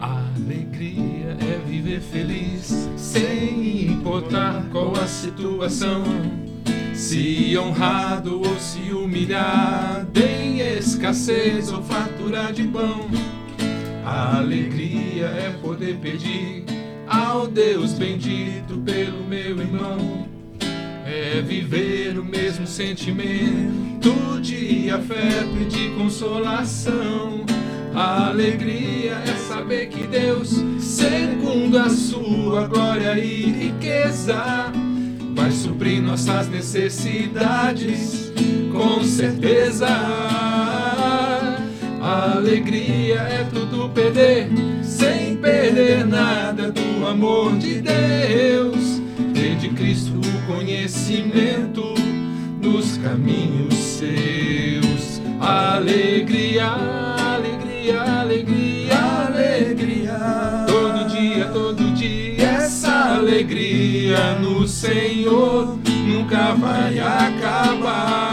Alegria é viver feliz, sem importar qual a situação. Se honrado ou se humilhar, em escassez ou fartura de pão. Alegria é poder pedir ao Deus bendito pelo meu irmão. É viver o mesmo sentimento de afeto e de consolação. A alegria é saber que Deus, segundo a sua glória e riqueza, vai suprir nossas necessidades, com certeza. A alegria é tudo perder, sem perder nada do amor de Deus. De Cristo o conhecimento dos caminhos seus. Alegria, alegria, alegria, alegria. Todo dia, todo dia, essa alegria no Senhor nunca vai acabar.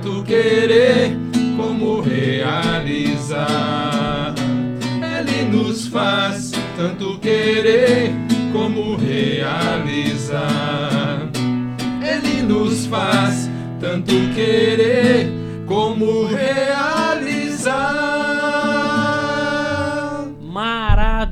Tanto querer como realizar. Ele nos faz tanto querer como realizar. Ele nos faz tanto querer como realizar.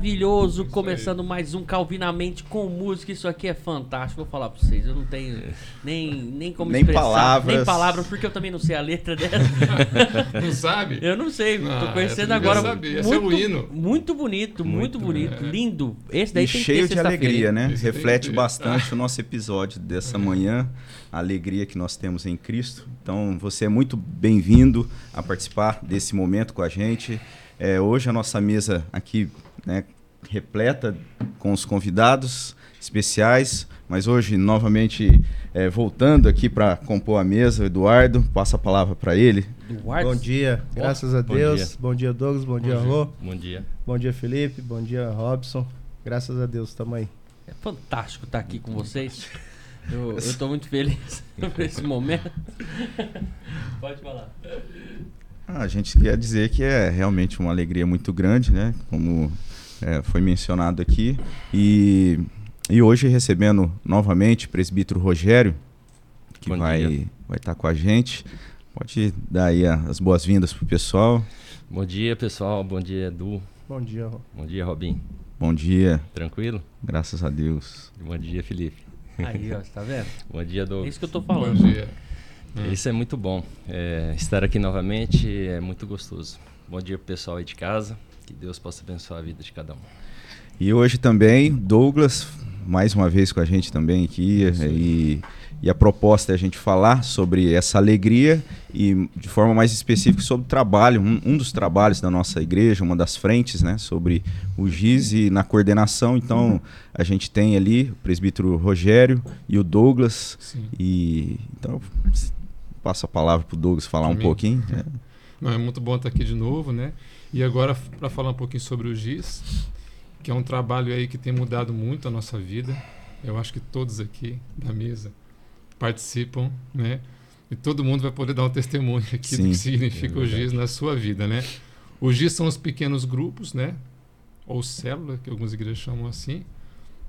Maravilhoso, começando mais um Calvinamente com música. Isso aqui é fantástico. Vou falar pra vocês, eu não tenho nem, nem como Nem expressar, palavras. nem palavras, porque eu também não sei a letra dessa. Não sabe? Eu não sei, Ah, tô essa conhecendo eu agora. saber, esse é o hino. Muito bonito, muito, Muito, bonito, é. lindo. Esse daí E tem que cheio ter de alegria, né? Esse Reflete bastante o nosso episódio dessa manhã, a alegria que nós temos em Cristo. Então, você é muito bem-vindo a participar desse momento com a gente. É, hoje a nossa mesa aqui, né, repleta com os convidados especiais, mas hoje novamente é, voltando aqui para compor a mesa, o Eduardo, passa a palavra para ele. Eduardo, Bom dia, graças a bom Deus. dia. Bom dia, Douglas. Bom, dia, dia. Rô. Bom dia. Bom dia, Felipe. Bom dia, Robson. Graças a Deus, tamo aí. é fantástico estar aqui com vocês. Eu, eu tô muito feliz por esse momento. Pode falar. Ah, a gente quer dizer que é realmente uma alegria muito grande, né? Como é, foi mencionado aqui. E, e hoje recebendo novamente o presbítero Rogério, que Bom vai dia. vai estar com a gente. Pode dar aí as boas-vindas pro pessoal. Bom dia, pessoal. Bom dia, Edu. Bom dia. Bom dia, Robin. Bom dia, Tranquilo? graças a Deus. Bom dia, Felipe. Aí, ó, você tá vendo? Bom dia, É Douglas. isso que eu tô Bom falando. dia. Isso é muito bom. É, estar aqui novamente é muito gostoso. Bom dia pro pessoal aí de casa. Que Deus possa abençoar a vida de cada um. E hoje também, Douglas, mais uma vez com a gente também aqui. E, e a proposta é a gente falar sobre essa alegria e de forma mais específica sobre o trabalho, um, um dos trabalhos da nossa igreja, uma das frentes, né, sobre o GIS e na coordenação. Então, a gente tem ali o presbítero Rogério e o Douglas. Sim. E então, passo a palavra para o Douglas falar um pouquinho. né? Não, é muito bom estar aqui de novo, né? E agora para falar um pouquinho sobre o GIS, que é um trabalho aí que tem mudado muito a nossa vida. Eu acho que todos aqui da mesa participam, né? E todo mundo vai poder dar um testemunho aqui do Sim, que significa é o GIS na sua vida, né? O GIS são os pequenos grupos, né? Ou célula, que algumas igrejas chamam assim.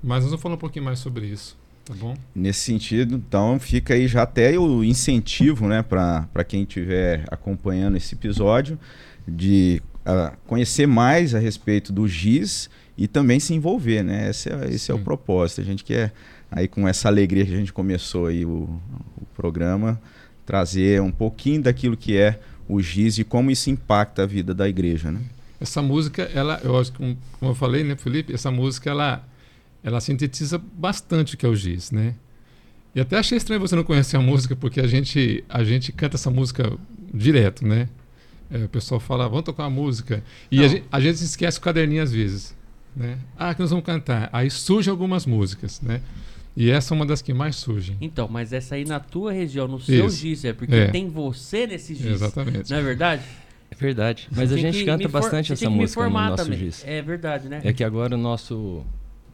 Mas nós vamos falar um pouquinho mais sobre isso, tá bom? Nesse sentido, então fica aí já até o incentivo, né, para quem estiver acompanhando esse episódio, de conhecer mais a respeito do GIS e também se envolver, né? Esse é, esse é o propósito. A gente quer, aí com essa alegria que a gente começou aí o, o programa, trazer um pouquinho daquilo que é o GIS e como isso impacta a vida da igreja, né? Essa música, ela, eu acho que, como eu falei, né, Felipe, essa música, ela, ela sintetiza bastante o que é o giz, né? E até achei estranho você não conhecer a música, porque a gente, a gente canta essa música direto, né? É, o pessoal fala, vamos tocar uma música. E a gente, a gente esquece o caderninho às vezes, né? Ah, que nós vamos cantar. Aí surgem algumas músicas, né? E essa é uma das que mais surgem. Então, mas essa aí na tua região, no seu Isso. giz, é porque É. tem você nesse giz. Exatamente. Não é verdade? É verdade. Mas Você a gente que canta bastante você essa tem que me música no nosso também. GIS. É verdade, né? É que agora o nosso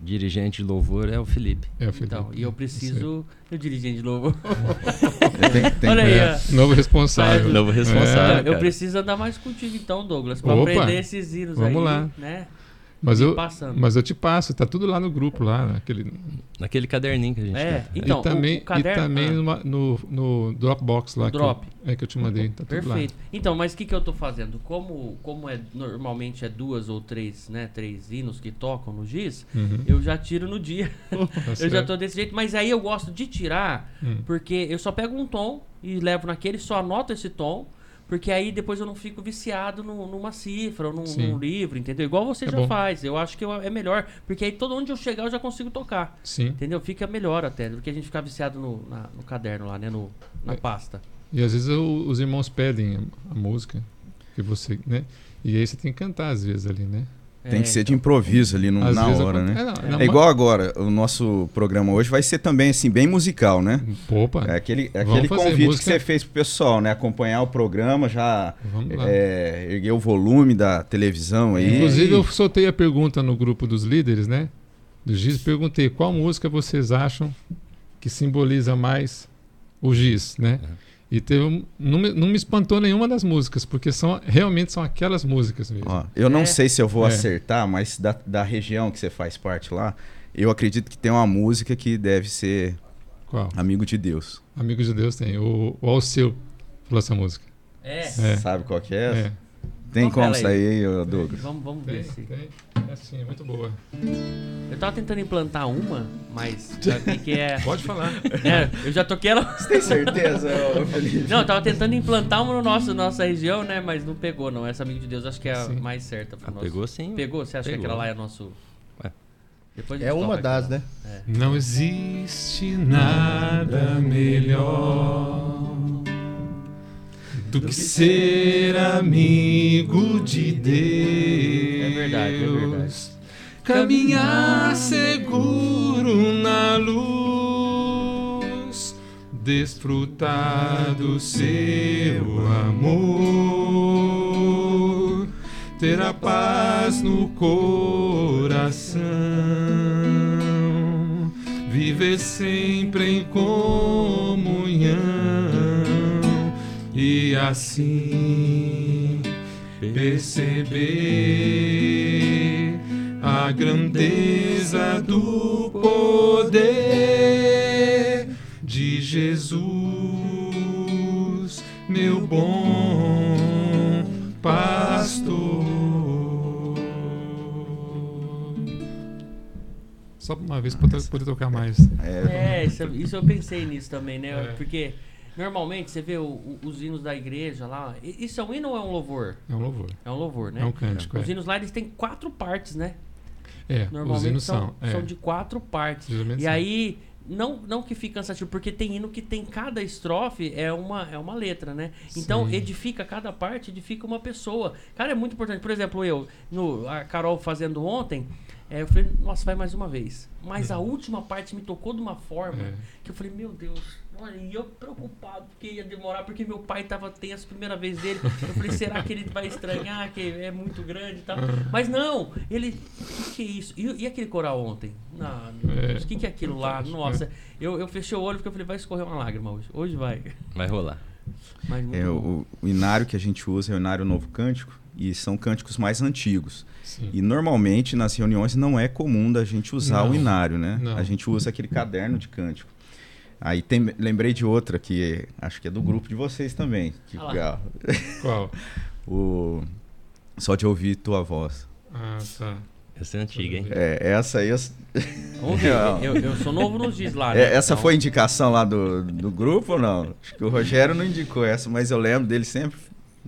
dirigente de louvor é o Felipe. É o Felipe. Então, e eu preciso. Eu dirigente de louvor. Tem- tem- Olha aí, É, ó. novo responsável. Novo responsável. eu cara. preciso andar mais contigo então, Douglas, pra Opa, aprender esses hinos aí. vamos lá. Né? Mas eu, passando. mas eu te passo, tá tudo lá no grupo, lá, naquele. Naquele caderninho que a gente É, tem. então, e também, o, o caderno. e também ah, no, no Dropbox lá. No que Drop. eu, é que eu te mandei. Tá tudo Perfeito. Então, mas o que, que eu tô fazendo? Como, como é normalmente é duas ou três, né? Três hinos que tocam no giz. Uhum, eu já tiro no dia. tá eu já tô desse jeito. Mas aí eu gosto de tirar, Hum. porque eu só pego um tom e levo naquele, só anoto esse tom. Porque aí depois eu não fico viciado no- numa cifra ou num, num livro, entendeu? Igual você É já bom. faz. Eu acho que eu- é melhor. Porque aí todo onde eu chegar eu já consigo tocar. Sim. Entendeu? Fica melhor até do que a gente ficar viciado no, na- no caderno lá, né? No, na É. pasta. E às vezes eu- os irmãos pedem a, a música que você, né? E aí você tem que cantar às vezes ali, né? Tem É, que ser de improviso ali no- na hora, né? É, não, É igual agora, o nosso programa hoje vai ser também assim, bem musical, né? Opa, É aquele, é aquele convite música. que você fez pro pessoal, né? Acompanhar o programa, já vamos lá. é, erguer o volume da televisão aí. Inclusive eu soltei a pergunta no grupo dos líderes, né? Do Giz, perguntei qual música vocês acham que simboliza mais o Giz, né? Uhum. E teve não, me, não me espantou nenhuma das músicas, porque são realmente são aquelas músicas mesmo. Ó, eu não É. sei se eu vou É. acertar, mas da, da região que você faz parte lá, eu acredito que tem uma música que deve ser Qual? Amigo de Deus. Amigo de Deus tem. O, o Alceu falou essa música. É. É. Sabe qual que é? É. Tem como aí. sair, ô, Douglas? Vamos, vamos Tem, ver se. tem. É sim, é muito boa. Eu tava tentando implantar uma, mas ver que é. Pode falar. É, eu já toquei ela. Tem certeza, Felipe? Não, eu tava tentando implantar uma no nosso, nossa região, né? Mas não pegou, não. Essa amigo de Deus acho que é a Sim. mais certa Ah, nosso. pegou sim. Pegou? Você acha que Pegou. aquela lá é nosso. Ué. Depois É uma das, aquela. né? Não existe nada melhor do que ser amigo de Deus. É verdade, é verdade. Caminhar seguro na luz, desfrutar do seu amor, ter a paz no coração, viver sempre em comunhão assim perceber a grandeza do poder de Jesus, meu bom pastor. Só uma vez para poder tocar mais. É, isso, isso eu pensei nisso também, né? É. Porque normalmente você vê o- o- os hinos da igreja lá. Isso é um hino ou é um louvor? É um louvor. É um louvor, né? É um cântico. Os É, hinos lá eles têm quatro partes, né? é os Normalmente hinos são, são. são é, de quatro partes. geralmente E são. aí, não, não que fique cansativo, porque tem hino que tem cada estrofe é uma, é uma letra, né? Então, Sim. edifica cada parte, edifica uma pessoa. Cara, é muito importante. Por exemplo, eu, no, a Carol fazendo ontem, é, eu falei, nossa, vai mais uma vez. Mas a última parte me tocou de uma forma É. que eu falei, meu Deus. Olha, e eu preocupado porque ia demorar, porque meu pai tava tenso a primeira vez dele. Eu falei, será que ele vai estranhar, que é muito grande e tal? Mas não, ele. O que, que é isso? E, e aquele coral ontem? Ah, meu É, Deus, o que, que é aquilo lá? fantástico, Nossa, eu, eu fechei o olho porque eu falei, vai escorrer uma lágrima hoje. Hoje vai. Vai rolar. É, o, o inário que a gente usa é o inário Novo Cântico e são cânticos mais antigos. Sim. E normalmente nas reuniões não é comum da gente usar Não, o inário, né? não. A gente usa aquele caderno de cântico. Aí tem, lembrei de outra que acho que é do grupo de vocês também. Que, Ah legal. Qual? o Só de ouvir tua voz. Ah, tá. Essa é antiga, hein? É, essa aí. eu- Vamos ver. Eu, eu sou novo nos dias lá. É, né? essa Então, foi indicação lá do, do grupo ou não? Acho que o Rogério não indicou essa, mas eu lembro dele sempre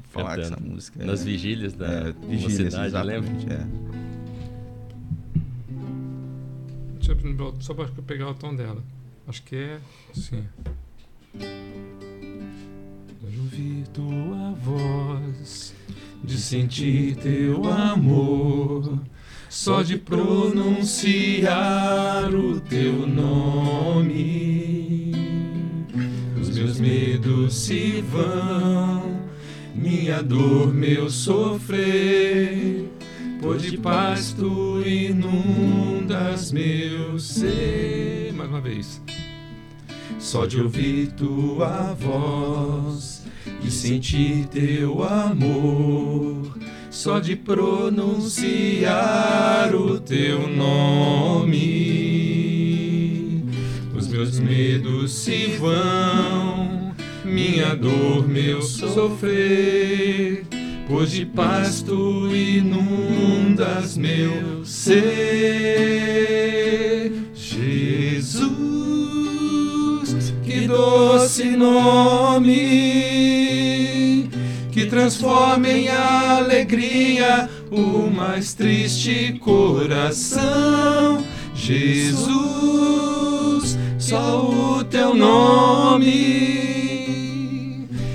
falar Cantando. música. Nas é, vigílias da é, vigílias, mocidade, lembra? É. Deixa eu, só para pegar o tom dela. Acho que é assim. De ouvir tua voz, de sentir teu amor, só de pronunciar o teu nome. Os meus medos se vão, minha dor, meu sofrer, Pois de paz tu inundas meu ser. Mais uma vez. Só de ouvir tua voz e sentir teu amor, só de pronunciar o teu nome, os meus medos se vão, minha dor, meu sofrer, pois de paz tu inundas meu ser, Jesus doce nome que transforma em alegria o mais triste coração. Jesus, só o teu nome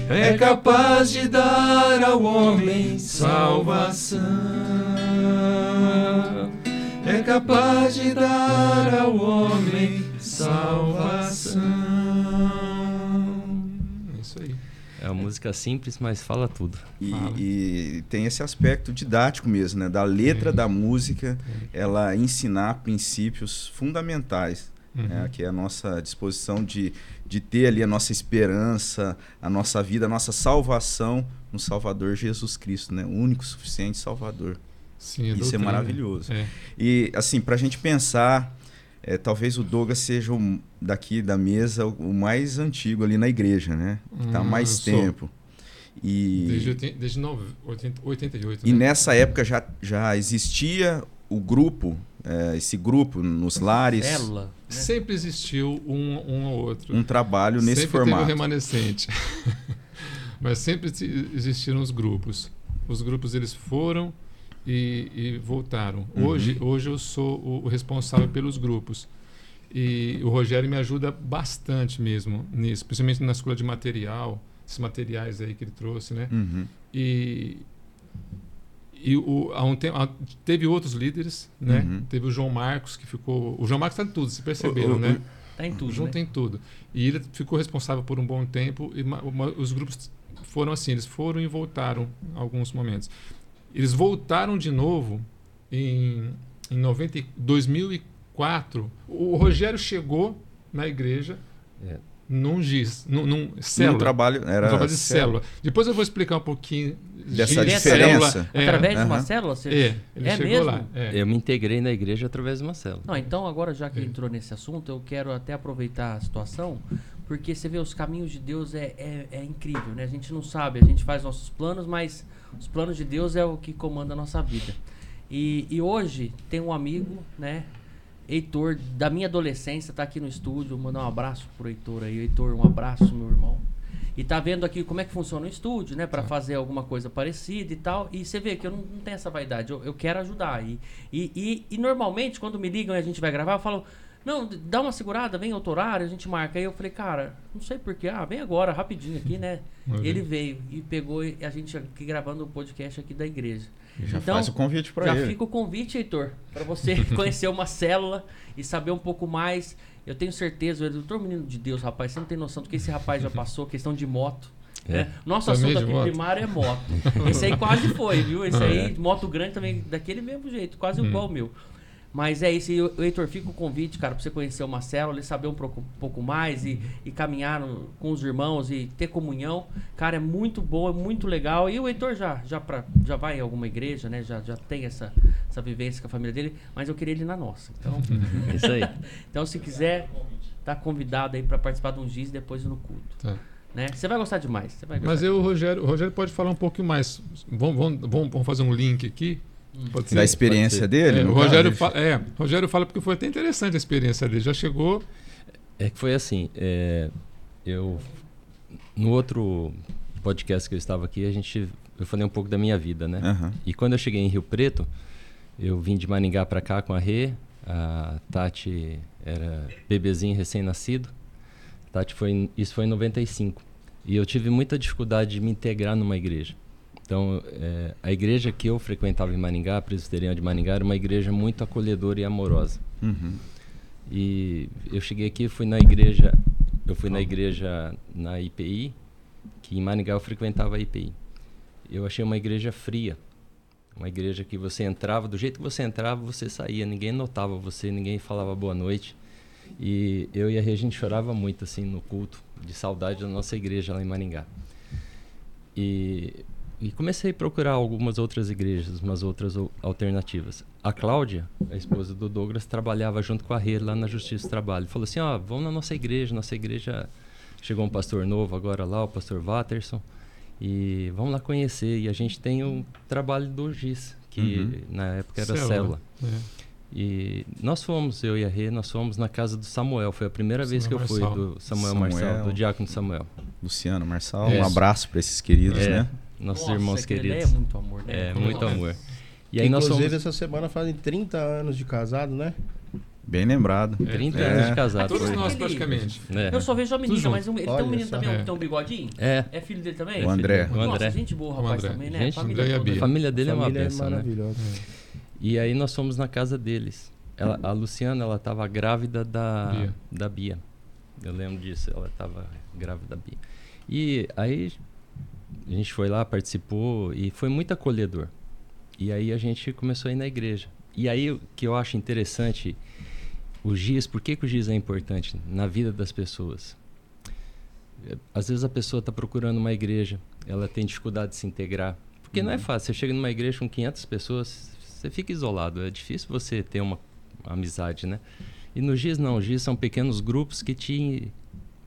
é capaz de dar ao homem salvação. É capaz de dar ao homem salvação. É uma música simples, mas fala tudo. E, Fala. e tem esse aspecto didático mesmo, né? Da letra Tem. da música, ela ensinar princípios fundamentais, né? Uhum. Que é a nossa disposição de, de ter ali a nossa esperança, a nossa vida, a nossa salvação no Salvador Jesus Cristo, né? O único suficiente Salvador. Sim, a Isso é doutrina. maravilhoso. É. E, assim, pra gente pensar, é, talvez o Douglas seja o, daqui da mesa o, o mais antigo ali na igreja, né? Que tá há Hum, mais tempo. E, Desde, desde nove- oitenta- 88. e né? nessa época já, já existia o grupo, é, esse grupo nos lares, Célula. né? Sempre existiu um, um ou outro. um trabalho nesse sempre formato. remanescente. Mas sempre se- existiram os grupos. Os grupos eles foram e, e voltaram. Uhum. Hoje, hoje eu sou o, o responsável pelos grupos. E o Rogério me ajuda bastante mesmo nisso, principalmente na escola de material, esses materiais aí que ele trouxe, né? Uhum. E, e o, há um tempo, há- teve outros líderes, né? Uhum. Teve o João Marcos, que ficou. O João Marcos está em tudo, se perceberam, O- o- né? Tá em tudo, Junto né? em tudo. E ele ficou responsável por um bom tempo e uma- os grupos foram assim, eles foram e voltaram em alguns momentos. Eles voltaram de novo em, em 90, e- 2004. O Rogério chegou na igreja É. num giz, num, num célula. trabalho era trabalho de célula. Depois eu vou explicar um pouquinho Dessa giz, diferença. célula. É, Através de uma célula? Você... é, ele É chegou mesmo? lá. é. Eu me integrei na igreja através de uma célula. Não, então agora já que É. entrou nesse assunto, eu quero até aproveitar a situação, porque você vê os caminhos de Deus é, é, é incrível, né? A gente não sabe, a gente faz nossos planos, mas os planos de Deus é o que comanda a nossa vida. E, e hoje tem um amigo, né? Heitor, da minha adolescência, tá aqui no estúdio. Mandar um abraço pro Heitor aí. Heitor, um abraço, meu irmão. E tá vendo aqui como é que funciona o estúdio, né? Pra fazer alguma coisa parecida e tal. E você vê que eu não, não tenho essa vaidade. Eu, eu quero ajudar. E, e, e, e normalmente, quando me ligam e a gente vai gravar, eu falo. Não, dá uma segurada, vem outro horário, a gente marca. Aí eu falei, cara, não sei porquê. Ah, vem agora, rapidinho aqui, né? Ele veio e pegou e a gente aqui gravando o podcast aqui da igreja. Já Então, faz o convite para Já ele. fica o convite, Heitor, para você conhecer uma célula e saber um pouco mais. Eu tenho certeza, tô um menino de Deus, rapaz, você não tem noção do que esse rapaz já passou, questão de moto. É. né? Nosso Também assunto aqui moto? primário é moto. Esse aí quase foi, viu? Esse Ah, aí, é? moto grande também, daquele mesmo jeito, quase Hum. igual o meu. Mas é isso, o Heitor, fica o convite, cara, pra você conhecer uma célula e saber um pouco, um pouco mais e, e caminhar no- com os irmãos e ter comunhão. Cara, é muito bom, é muito legal. E o Heitor já, já, pra, já vai em alguma igreja, né? Já, já tem essa, essa vivência com a família dele, mas eu queria ele na nossa. Então, É isso aí. então se quiser, tá convidado aí pra participar de um giz depois no culto. Tá. Né? Você vai gostar demais. Você vai gostar. Mas eu, o Rogério, o Rogério pode falar um pouquinho mais. Vamos, vamos, vamos fazer um link aqui? Pode ser? Da experiência Pode dele? É, o Rogério caso? fala, é, Rogério fala porque foi até interessante a experiência dele. Já chegou. É que foi assim, é, eu no outro podcast que eu estava aqui, a gente eu falei um pouco da minha vida, né? Aham. E quando eu cheguei em Rio Preto, eu vim de Maringá para cá com a Rê, a Tati era bebezinho recém-nascido. Tati foi isso foi em 95. E eu tive muita dificuldade de me integrar numa igreja. Então, é, a igreja que eu frequentava em Maringá, a Presbiteriana de Maringá, era uma igreja muito acolhedora e amorosa. Uhum. E eu cheguei aqui, fui na igreja, eu fui na igreja na IPI, que em Maringá eu frequentava a IPI. Eu achei uma igreja fria. Uma igreja que você entrava, do jeito que você entrava, você saía. Ninguém notava você, ninguém falava boa noite. E eu e a Rê, a gente chorava muito, assim, no culto, de saudade da nossa igreja lá em Maringá. E, e comecei a procurar algumas outras igrejas, umas outras alternativas. A Cláudia, a esposa do Douglas, trabalhava junto com a Rê lá na Justiça do Trabalho. Falou assim, ó, vamos na nossa igreja, nossa igreja... Chegou um pastor novo agora lá, o pastor Watterson. E vamos lá conhecer. E a gente tem o trabalho do GIS, que Uhum. na época era Célula. célula. É. E nós fomos, eu e a Rê, nós fomos na casa do Samuel. Foi a primeira vez que eu Samuel fui, Marçal. do Samuel, Samuel. Marçal, do Diácono Samuel. Luciano, Marçal, É. um abraço para esses queridos, É, né? Nossos Nossa, irmãos aquele ali queridos. É muito amor, né? É, muito Nossa. amor. E aí nós Inclusive, fomos essa semana fazem 30 anos de casado, né? Bem lembrado. 30 É. anos de casado. Todos foi. nós, praticamente. É. Eu só vejo a menina, mas um- ele tem Olha um menino só. também, um É. que tem um bigodinho? É, É filho dele também? O André. O André. Nossa, gente boa, rapaz, André. também, né? Gente, Família André e a toda. Bia. a família dele é uma Família bênção, né? maravilhosa. E aí nós fomos na casa deles. Ela, a Luciana, ela estava grávida da Bia. da Bia. Eu lembro disso, ela estava grávida da Bia. E aí a gente foi lá, participou e foi muito acolhedor. E aí a gente começou a ir na igreja. E aí o que eu acho interessante, o GIS, por que, que o GIS é importante na vida das pessoas? Às vezes a pessoa está procurando uma igreja, ela tem dificuldade de se integrar. Porque não é fácil, você chega numa igreja com 500 pessoas, você fica isolado, é difícil você ter uma amizade, né? E no GIS não, o GIS são pequenos grupos que te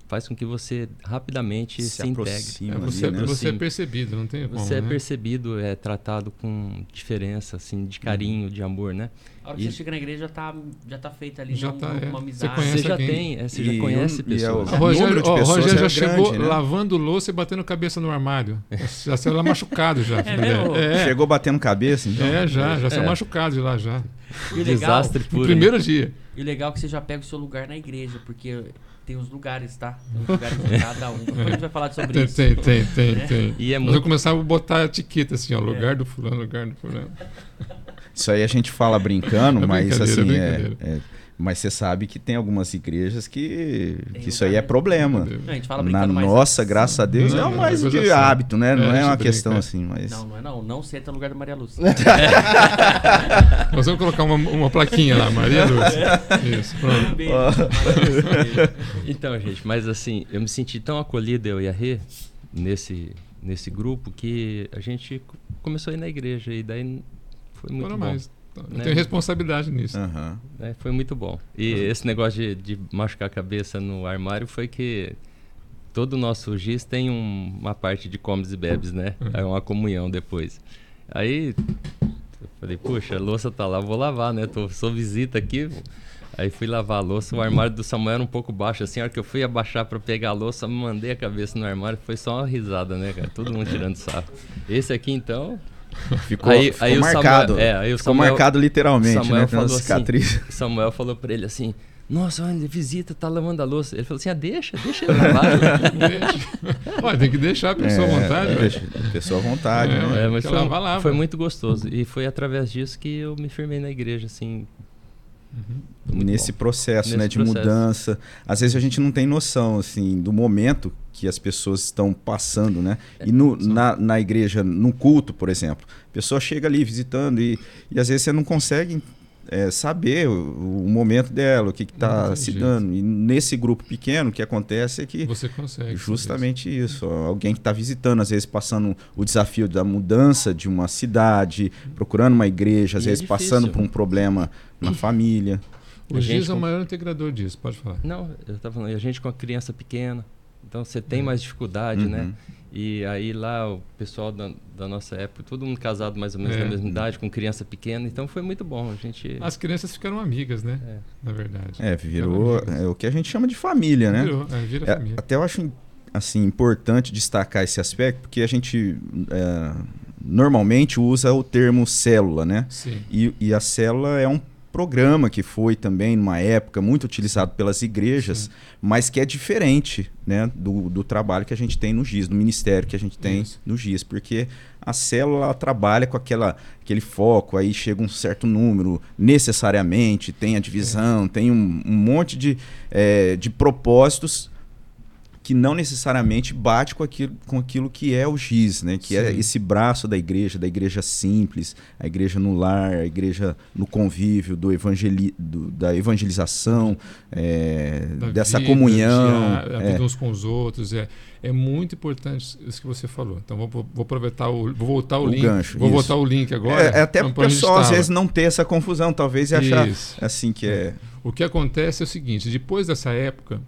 faz com que você rapidamente se, Se integre. É, ali, você, né? você é percebido, não tem como, Você é né? percebido, é tratado com diferença, assim, de carinho, de amor, né? A hora que E- você chega na igreja, já tá, já tá feita ali Já uma, tá, é. uma Você amizade. conhece Você já alguém? tem, é, você E já conhece um- e é pessoas. o- Rogério, pessoas Rogério já é chegou grande, né? lavando louça e batendo cabeça no armário. Já saiu lá machucado já. É, Chegou batendo cabeça, então? é, já, já saiu É. machucado de lá já. E legal, Desastre puro. primeiro dia. e o legal é que você já pega o seu lugar na igreja, porque tem os lugares, tá? Tem os lugares de cada um. Depois a gente vai falar sobre Tem, isso. tem, tem, tem, Né? tem. E é muito vamos começar a botar a etiqueta assim, ó, lugar do fulano, lugar do fulano. Isso aí a gente fala brincando, É mas assim, é é, brincadeira. é- mas você sabe que tem algumas igrejas que, Tem que isso aí é problema. Não, a gente fala Na nossa, graças a Deus, Não, é não, mais é de assim. hábito, né? Não É, a é uma questão brinca. assim, mas... Não, não é não. Não senta no lugar da Maria Lúcia. Nós vamos colocar uma, uma plaquinha lá, Maria Lúcia. Isso, Um pronto. Então, gente, mas assim, eu me senti tão acolhido, eu e a Rê, nesse, nesse grupo, que a gente co- começou a ir na igreja e daí foi muito Agora bom. mais. Eu Né? tenho responsabilidade nisso. Aham. né? Foi muito bom. E esse negócio de, de machucar a cabeça no armário foi que todo o nosso GIS tem um- uma parte de comes e bebes, né? É uma comunhão depois. Aí eu falei, puxa, a louça tá lá, vou lavar, né? Tô, sou visita aqui. Aí fui lavar a louça, o armário do Samuel era um pouco baixo, assim, a hora que eu fui abaixar pra pegar a louça, mandei a cabeça no armário, foi só uma risada, né, cara? Todo mundo tirando sarro. Esse aqui, então, Ficou, Aí- ficou aí o marcado. Samuel- é, aí ficou Samuel- marcado literalmente, Samuel né? Tem uma falou assim, cicatriz. Samuel falou pra ele assim: Nossa, olha, visita, tá lavando a louça. Ele falou assim: Ah, deixa, deixa ele lavar. Olha, tem que deixar a pessoa à vontade. né? deixa a pessoa à vontade, É, né? É, mas foi, lavar, lava. foi muito gostoso. E foi através disso que eu me firmei na igreja, assim. muito nesse bom. processo, Nesse né, de processo. mudança. Às vezes a gente não tem noção, assim, do momento que as pessoas estão passando, né? E no, na, na igreja, no culto, por exemplo, a pessoa chega ali visitando e, e às vezes você não consegue é, saber o, o momento dela, o que está se jeito. dando. E nesse grupo pequeno, o que acontece é que Você consegue. saber Justamente isso. ó, Alguém que está visitando, às vezes passando o desafio da mudança de uma cidade, procurando uma igreja, às E é vezes passando difícil. por um problema na família. isso. O GIS é o maior integrador disso, pode falar. Não, eu tava falando, e a gente com a criança pequena. Então você tem mais dificuldade, né? Uhum. E aí lá o pessoal da, da nossa época, todo mundo casado mais ou menos É. da mesma idade, com criança pequena, então foi muito bom. A gente. As crianças ficaram amigas, né? É. Na verdade. É, virou é, o que a gente chama de família, né? Virou, é, vira É, família. até eu acho assim importante destacar esse aspecto, porque a gente é, normalmente usa o termo célula, né? Sim. E, e a célula é um programa que foi também, numa época, muito utilizado pelas igrejas, Sim. mas que é diferente né, do, do trabalho que a gente tem no GIS, do ministério que a gente tem Isso. no GIS, porque a célula trabalha com aquela, aquele foco, aí chega um certo número, necessariamente, tem a divisão, tem um, um monte de, eh, de propósitos que não necessariamente bate com aquilo, com aquilo que é o giz, né? Que é Sim. esse braço da igreja, da igreja simples, a igreja no lar, a igreja no convívio, do evangeli do- da evangelização, é, da dessa vida, comunhão. de a, a é. vida uns com os outros. É, é muito importante isso que você falou. Então vou, vou aproveitar o. Vou voltar o, O link. gancho, vou isso. voltar o link agora. É, é até pra para o pessoal às vezes não ter essa confusão, talvez e achar Isso. assim que é. O que acontece é o seguinte: depois dessa época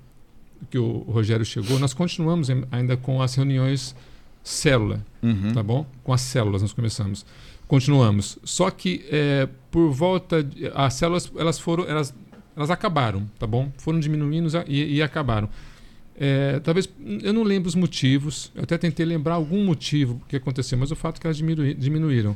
que o Rogério chegou, nós continuamos em- ainda com as reuniões célula, Uhum. tá bom? Com as células nós começamos. Continuamos. Só que é, por volta. de- as células elas foram. Elas, elas acabaram, tá bom? Foram diminuindo e, e acabaram. É, talvez. Eu não lembro os motivos. Eu até tentei lembrar algum motivo que aconteceu, mas o fato é que elas diminui- diminuíram.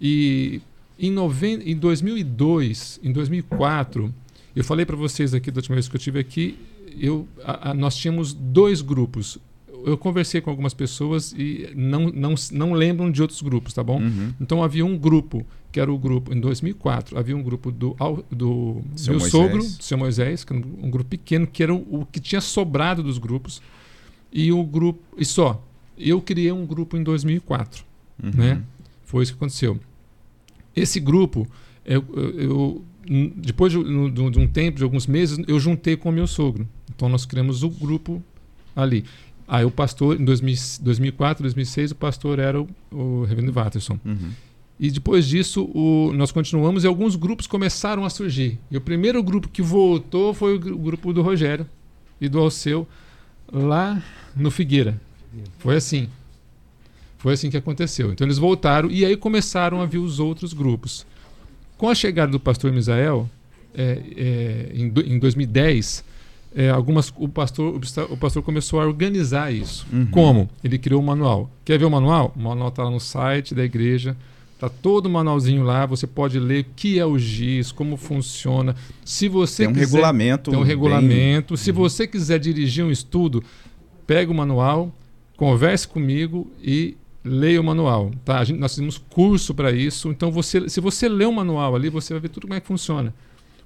E em, noven... em 2002, em 2004, eu falei para vocês aqui da última vez que eu tive aqui, eu, a- a- nós tínhamos dois grupos. Eu conversei com algumas pessoas e não, não, não lembram de outros grupos, tá bom? Uhum. Então havia um grupo, que era o grupo, em 2004, havia um grupo do, do Seu meu Moisés. sogro, do seu Moisés, que era um, grupo pequeno, que era o, o que tinha sobrado dos grupos, e o grupo, e só. Eu criei um grupo em 2004 Uhum. né? Foi isso que aconteceu. Esse grupo, eu, eu- depois de, de um tempo, de alguns meses, eu juntei com o meu sogro. Então nós criamos o grupo ali. Aí o pastor, em 2000 2004, 2006, o pastor era o, o Reverendo Watterson. Uhum. E depois disso, o- nós continuamos e alguns grupos começaram a surgir. E o primeiro grupo que voltou foi o, o grupo do Rogério e do Alceu, lá no Figueira. Foi assim. Foi assim que aconteceu. Então eles voltaram e aí começaram a vir os outros grupos. Com a chegada do pastor Misael, é, é, em, do- em 2010, é, algumas, o, pastor, o pastor começou a organizar isso. Uhum. Como? Ele criou um manual. Quer ver o manual? O manual está lá no site da igreja. Tá todo o manualzinho lá. Você pode ler o que é o GIS, como funciona. Se você Tem um quiser, regulamento. tem um bem- regulamento. Se você quiser dirigir um estudo, pega o manual, converse comigo e leia o manual. Tá? A gente- nós temos curso para isso. Então, você, se você ler o manual ali, você vai ver tudo como é que funciona.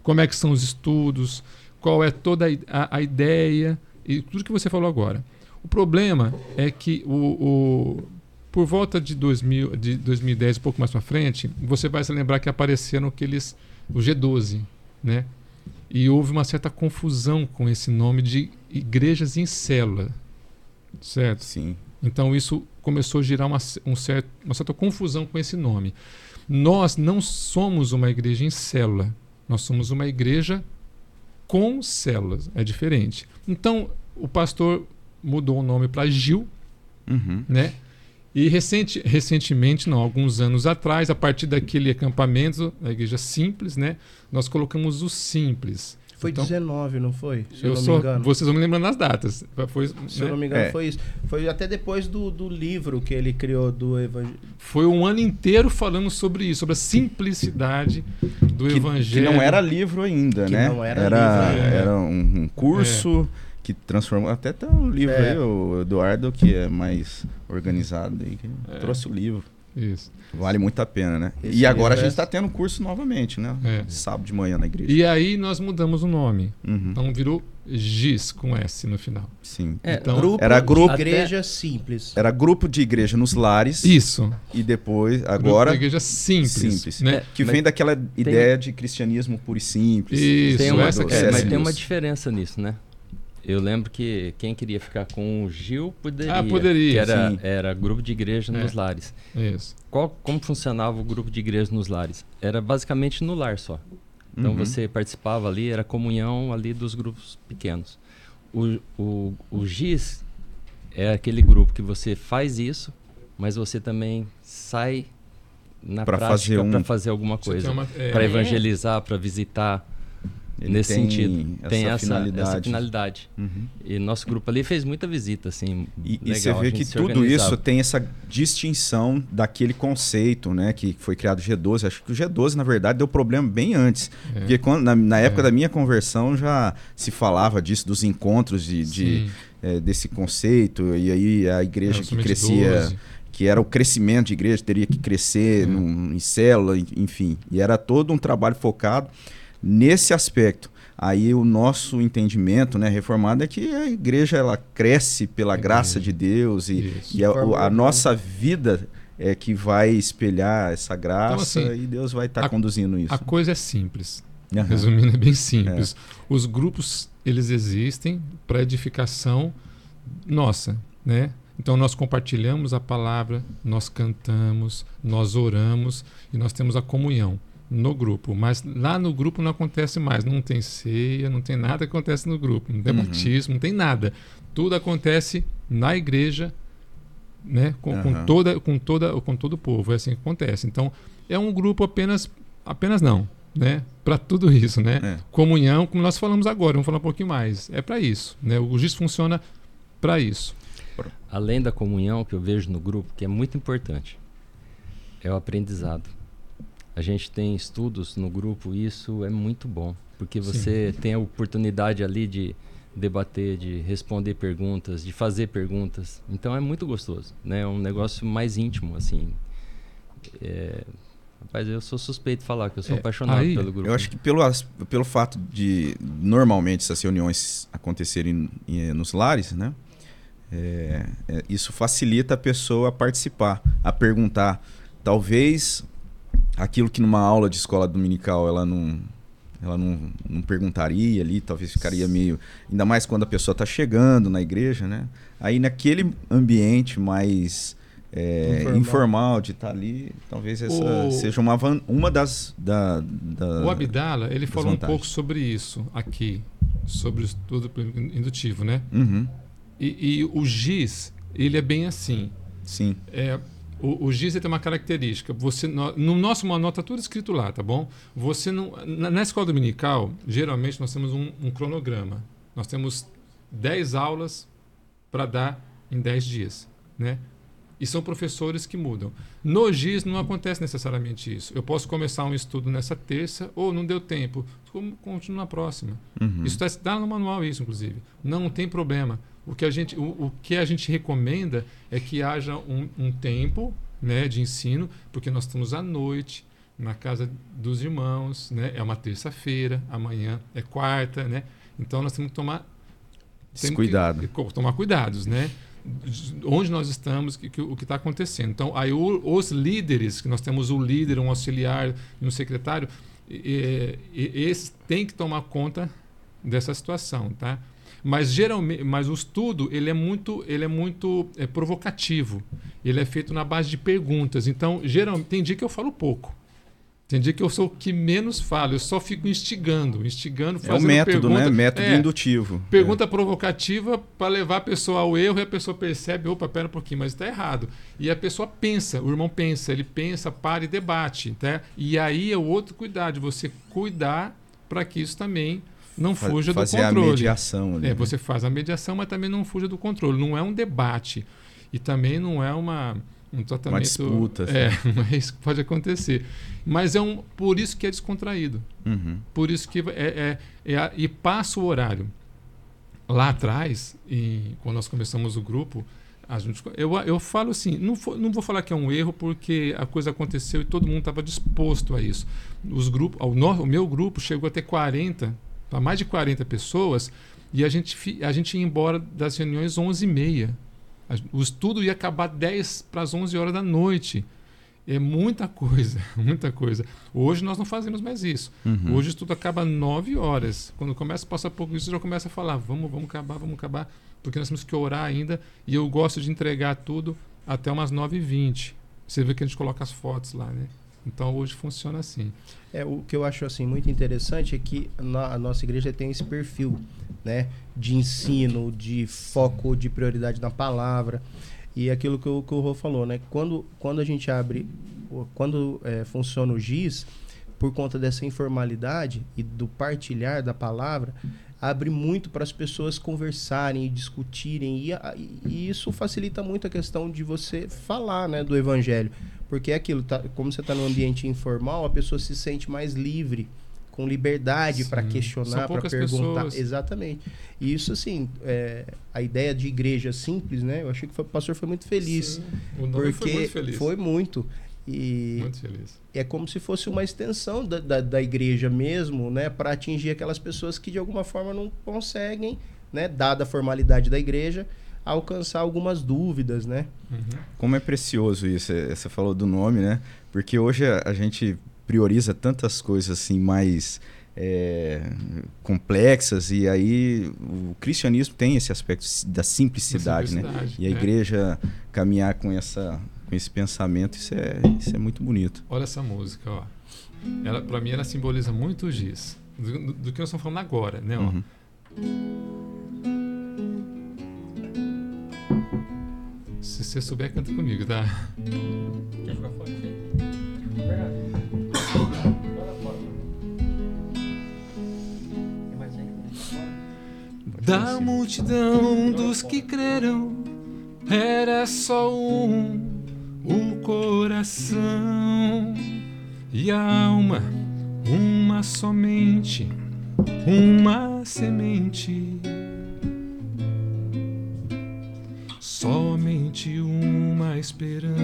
Como é que são os estudos, qual é toda a a, ideia e tudo que você falou agora. O problema é que o, o- por volta de, 2000, de 2010, um pouco mais para frente, você vai se lembrar que apareceram aqueles o G12, né? E houve uma certa confusão com esse nome de igrejas em célula, certo? Sim. Então isso começou a girar uma, um certo, uma certa confusão com esse nome. Nós não somos uma igreja em célula, nós somos uma igreja com células, é diferente. Então o pastor mudou o nome para Gil, Uhum. né? E recente, recentemente, não, alguns anos atrás, a partir daquele acampamento da igreja simples, né? Nós colocamos o simples. Foi Então, 19, não foi? Se eu, eu não sou, me engano. vocês vão me lembrando das datas. Foi, Se eu né? não me engano, É. foi isso. Foi até depois do, do livro que ele criou do Evangelho. Foi um ano inteiro falando sobre isso, sobre a simplicidade do Que, que evangelho. não era livro ainda, Que né? não era era, livro, é. era um, um curso que transformou. Até tem um livro É. aí, o Eduardo, que é mais organizado aí, que É. trouxe o livro. Isso. Vale muito a pena, né? Esse e agora a é- gente está tendo curso novamente, né? É. Sábado de manhã na igreja. E aí nós mudamos o nome. Uhum. Então virou GIS com S no final. Sim. É, Então, grupo era de grupo- igreja simples. Era grupo de igreja nos lares Isso. e depois, Grupo agora, da igreja simples. simples. Né? É, que mas vem daquela ideia de cristianismo puro e simples. Isso, tem uma, essa que é, é mas tem uma diferença nisso, né? Eu lembro que quem queria ficar com o Gil poderia. Ah, poderia, Que era, sim. era grupo de igreja É. nos lares. Isso. Qual, como funcionava o grupo de igreja nos lares? Era basicamente no lar só. Então Uhum. você participava ali, era comunhão ali dos grupos pequenos. O, o, o GIS é aquele grupo que você faz isso, mas você também sai na Pra prática fazer um- para fazer alguma coisa. uma- é, Para evangelizar, para visitar. Ele nesse tem sentido. essa tem essa finalidade. essa finalidade. Uhum. E nosso grupo ali fez muita visita, assim. E, e legal, você a vê que tudo organizava. isso tem essa distinção daquele conceito, né? Que foi criado o G12. Acho que o G12, na verdade, deu problema bem antes. é. Porque quando, na, na época É. da minha conversão já se falava disso, dos encontros de, de, eh, desse conceito. E aí a igreja que crescia, 12. que era o crescimento de igreja, teria que crescer É. num- em célula, en- enfim. E era todo um trabalho focado nesse aspecto. Aí o nosso entendimento, né, reformado, é que a igreja ela cresce pela graça de Deus e, e a, o- a nossa vida é que vai espelhar essa graça Então, assim, e Deus vai estar a- conduzindo isso. A coisa é simples. Aham. Resumindo, é bem simples. Os grupos, eles existem para edificação nossa, né? Então nós compartilhamos a palavra, nós cantamos, nós oramos e nós temos a comunhão no grupo. Mas lá no grupo não acontece mais, não tem ceia, não tem nada que acontece no grupo, não tem Uhum. batismo, não tem nada. Tudo acontece na igreja, né? Com, com Aham. toda, com toda, com todo o povo. É assim que acontece. Então é um grupo apenas, apenas não, né? Para tudo isso, né? É. Comunhão, como nós falamos agora, vamos falar um pouquinho mais. É para isso, né? O GIS funciona para isso. Além da comunhão que eu vejo no grupo, que é muito importante, é o aprendizado. A gente tem estudos no grupo e isso é muito bom, porque você tem a oportunidade ali de debater, de responder perguntas, de fazer perguntas. Então é muito gostoso, né? É um negócio mais íntimo, assim. É... Rapaz, eu sou suspeito de falar que eu sou É, apaixonado aí, pelo grupo. Eu acho que pelo, pelo fato de normalmente essas reuniões acontecerem em- nos lares, né? é, é, isso facilita a pessoa a participar, a perguntar. Talvez aquilo que numa aula de escola dominical ela não, ela não, não perguntaria ali, talvez ficaria meio. Ainda mais quando a pessoa está chegando na igreja, né? Aí naquele ambiente mais é, informal. Informal. de estar ali, talvez essa O- seja uma, van- uma das. Da, da- O Abdala, ele falou um vantagens. pouco sobre isso aqui, sobre o estudo indutivo, né? Uhum, E, e o GIS, ele é bem assim. sim. É, o, o GIS tem uma característica. Você, no, no nosso manual está tudo escrito lá, tá bom? Você não, na, na escola dominical, geralmente nós temos um, um cronograma. Nós temos 10 aulas para dar em 10 dias, né? E são professores que mudam. No GIS não acontece necessariamente isso. Eu posso começar um estudo nessa terça ou não deu tempo. Como- Continuo na próxima. Uhum. Isso está no manual, isso, inclusive. Não, tem problema. O que a gente, o, o que a gente recomenda é que haja um, um tempo né, de ensino, porque nós estamos à noite na casa dos irmãos, né? É uma terça-feira, amanhã é quarta, né? Então nós temos que tomar temos Descuidado. que- tomar cuidados, né? Onde nós estamos, que, que- o que está acontecendo. Então, aí o- os líderes, que nós temos o líder, um auxiliar e um secretário, e, e- esses têm que tomar conta dessa situação, tá? Mas geralmente, mas o estudo ele é muito, ele é muito é, provocativo. Ele é feito na base de perguntas. Então, geralmente tem dia que eu falo pouco. Tem dia que eu sou o que menos falo. Eu só fico instigando, instigando, É o fazendo método, pergunta. né? Método É, indutivo. Pergunta provocativa para levar a pessoa ao erro e a pessoa percebe, opa, pera um pouquinho, mas está errado. E a pessoa pensa, o irmão pensa, ele pensa, para e debate. Tá? E aí é o outro cuidado, você cuidar para que isso também não fuja do fazer a controle. mediação ali. É, né? você faz a mediação, mas também não fuja do controle. Não é um debate. E também não é uma, um tratamento. disputa, assim. É, é isso que pode acontecer. Mas é um. Por isso que é descontraído. Uhum. Por isso que é, é, é a- e passa o horário. Lá atrás, em- quando nós começamos o grupo, a eu, eu falo assim, não, fo- não vou falar que é um erro porque a coisa aconteceu e todo mundo estava disposto a isso. Os grupos, o, no- o meu grupo chegou a ter 40, para mais de 40 pessoas, e a gente, a gente ia embora das reuniões 11h30. A- O estudo ia acabar 10 para as 11 horas da noite. É muita coisa, muita coisa. Hoje nós não fazemos mais isso. Uhum. Hoje tudo acaba 9 horas. Quando começa a passar pouco isso, já começa a falar: vamos, vamos acabar, vamos acabar, porque nós temos que orar ainda. E eu gosto de entregar tudo até umas 9h20. Você vê que a gente coloca as fotos lá, né? Então hoje funciona assim. É, o que eu acho assim muito interessante é que na- a nossa igreja tem esse perfil, né, de ensino, de foco, de prioridade na palavra. E aquilo que o, que o Rô falou, né? Quando, quando a gente abre, quando é, funciona o GIS, por conta dessa informalidade e do partilhar da palavra, abre muito para as pessoas conversarem e discutirem. E, e isso facilita muito a questão de você falar né, do evangelho. Porque é aquilo, tá, como você está no ambiente informal, a pessoa se sente mais livre, com liberdade para questionar, para perguntar. pessoas. Exatamente. E isso, assim, é, a ideia de igreja simples, né? Eu achei que foi- o pastor foi muito feliz. Sim, o nome porque foi muito feliz. foi muito. E Muito feliz. é como se fosse uma extensão da, da, da igreja mesmo, né? Para atingir aquelas pessoas que de alguma forma não conseguem, né? Dada a formalidade da igreja, alcançar algumas dúvidas, né? Uhum. Como é precioso isso, é, você falou do nome, né? Porque hoje a, gente prioriza tantas coisas assim mais é, complexas e aí o cristianismo tem esse aspecto da simplicidade, né? Simplicidade, E a é. igreja caminhar com essa com esse pensamento, isso é, isso é muito bonito. Olha essa música, ó. Ela, pra mim, ela simboliza muito o giz. Do, do- do que nós estamos falando agora, né? Ó. Uhum. Se você souber, canta comigo, tá? Quer jogar fora. Da multidão dos que creram, era só um, o coração e a alma, uma somente, uma semente. Somente uma esperança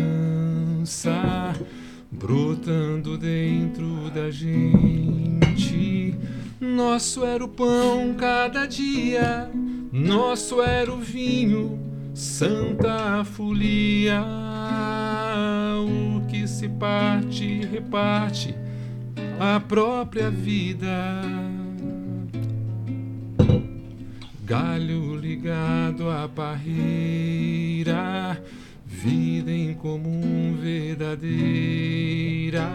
brotando dentro da gente. Nosso era o pão cada dia, nosso era o vinho, santa folia. O que se parte, reparte a própria vida. Galho ligado à parreira, vida em comum verdadeira.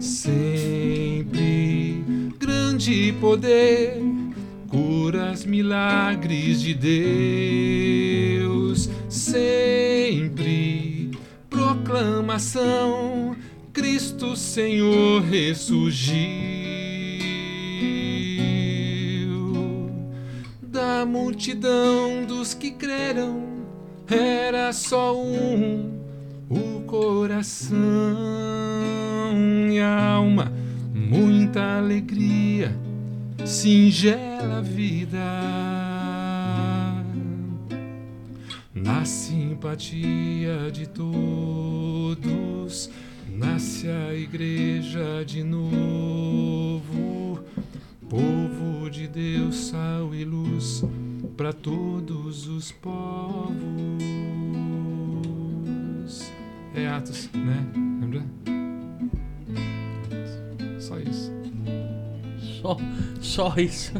Sempre grande poder, curas, milagres de Deus. Sempre proclamação, Cristo Senhor ressurgiu. Da multidão dos que creram, era só um, o coração e alma, muita alegria, singela vida. Na simpatia de todos, nasce a igreja de novo. Povo de Deus, sal e luz para todos os povos. É Atos, né? Lembra? Só isso. Só, só isso.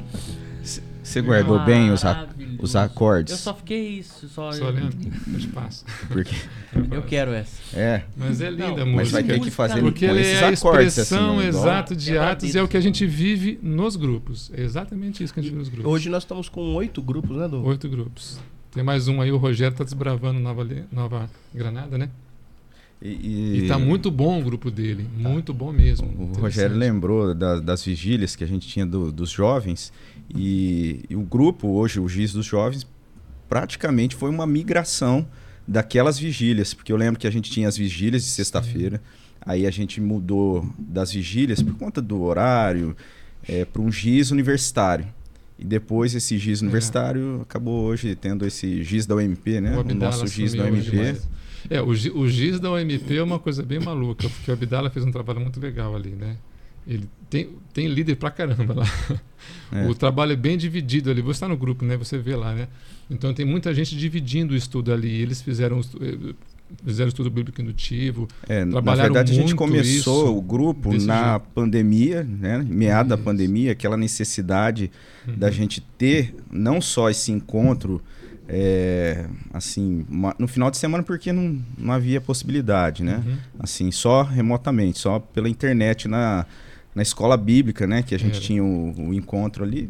Você guardou bem os, a- Maravilhoso. Os acordes? Eu só fiquei isso. Só, Só olhando, eu te passo. Porque, Eu quero essa. é, Mas é linda Não, a mas mas vai música. ter que fazer Porque com esses é a acordes, assim, expressão igual- exata de É Atos e é o que a gente vive nos grupos. É exatamente isso que a gente vive nos grupos. Hoje nós estamos com oito grupos, né, Du? Oito grupos. Tem mais um aí, o Rogério tá desbravando Nova, Nova Granada, né? E, E tá muito bom o grupo dele. Muito bom mesmo. O. Rogério lembrou da- das vigílias que a gente tinha do- dos jovens e, e o grupo, hoje, o GIS dos jovens, praticamente foi uma migração daquelas vigílias, porque eu lembro que a gente tinha as vigílias de sexta-feira, aí a gente mudou das vigílias por conta do horário para um GIS universitário. E depois esse GIS É. universitário acabou hoje tendo esse GIS da UMP, né? O O, nosso GIS da UMP. demais. É, o, o GIS da OMP é uma coisa bem maluca, porque o Abdala fez um trabalho muito legal ali, né? Ele tem, tem líder pra caramba lá. É. O trabalho é bem dividido ali. Você está no grupo, né? Você vê lá, né? Então tem muita gente dividindo o estudo ali. Eles fizeram, eh, fizeram estudo bíblico indutivo. É, na verdade, a gente começou isso o grupo na jeito. pandemia, né? em Meado da Isso. pandemia, aquela necessidade Uhum. da gente ter não só esse encontro, é, assim, uma- no final de semana, porque não, não havia possibilidade, né? Uhum. Assim, só remotamente, só pela internet na, na escola bíblica, né? Que a gente Era. tinha o, o encontro ali.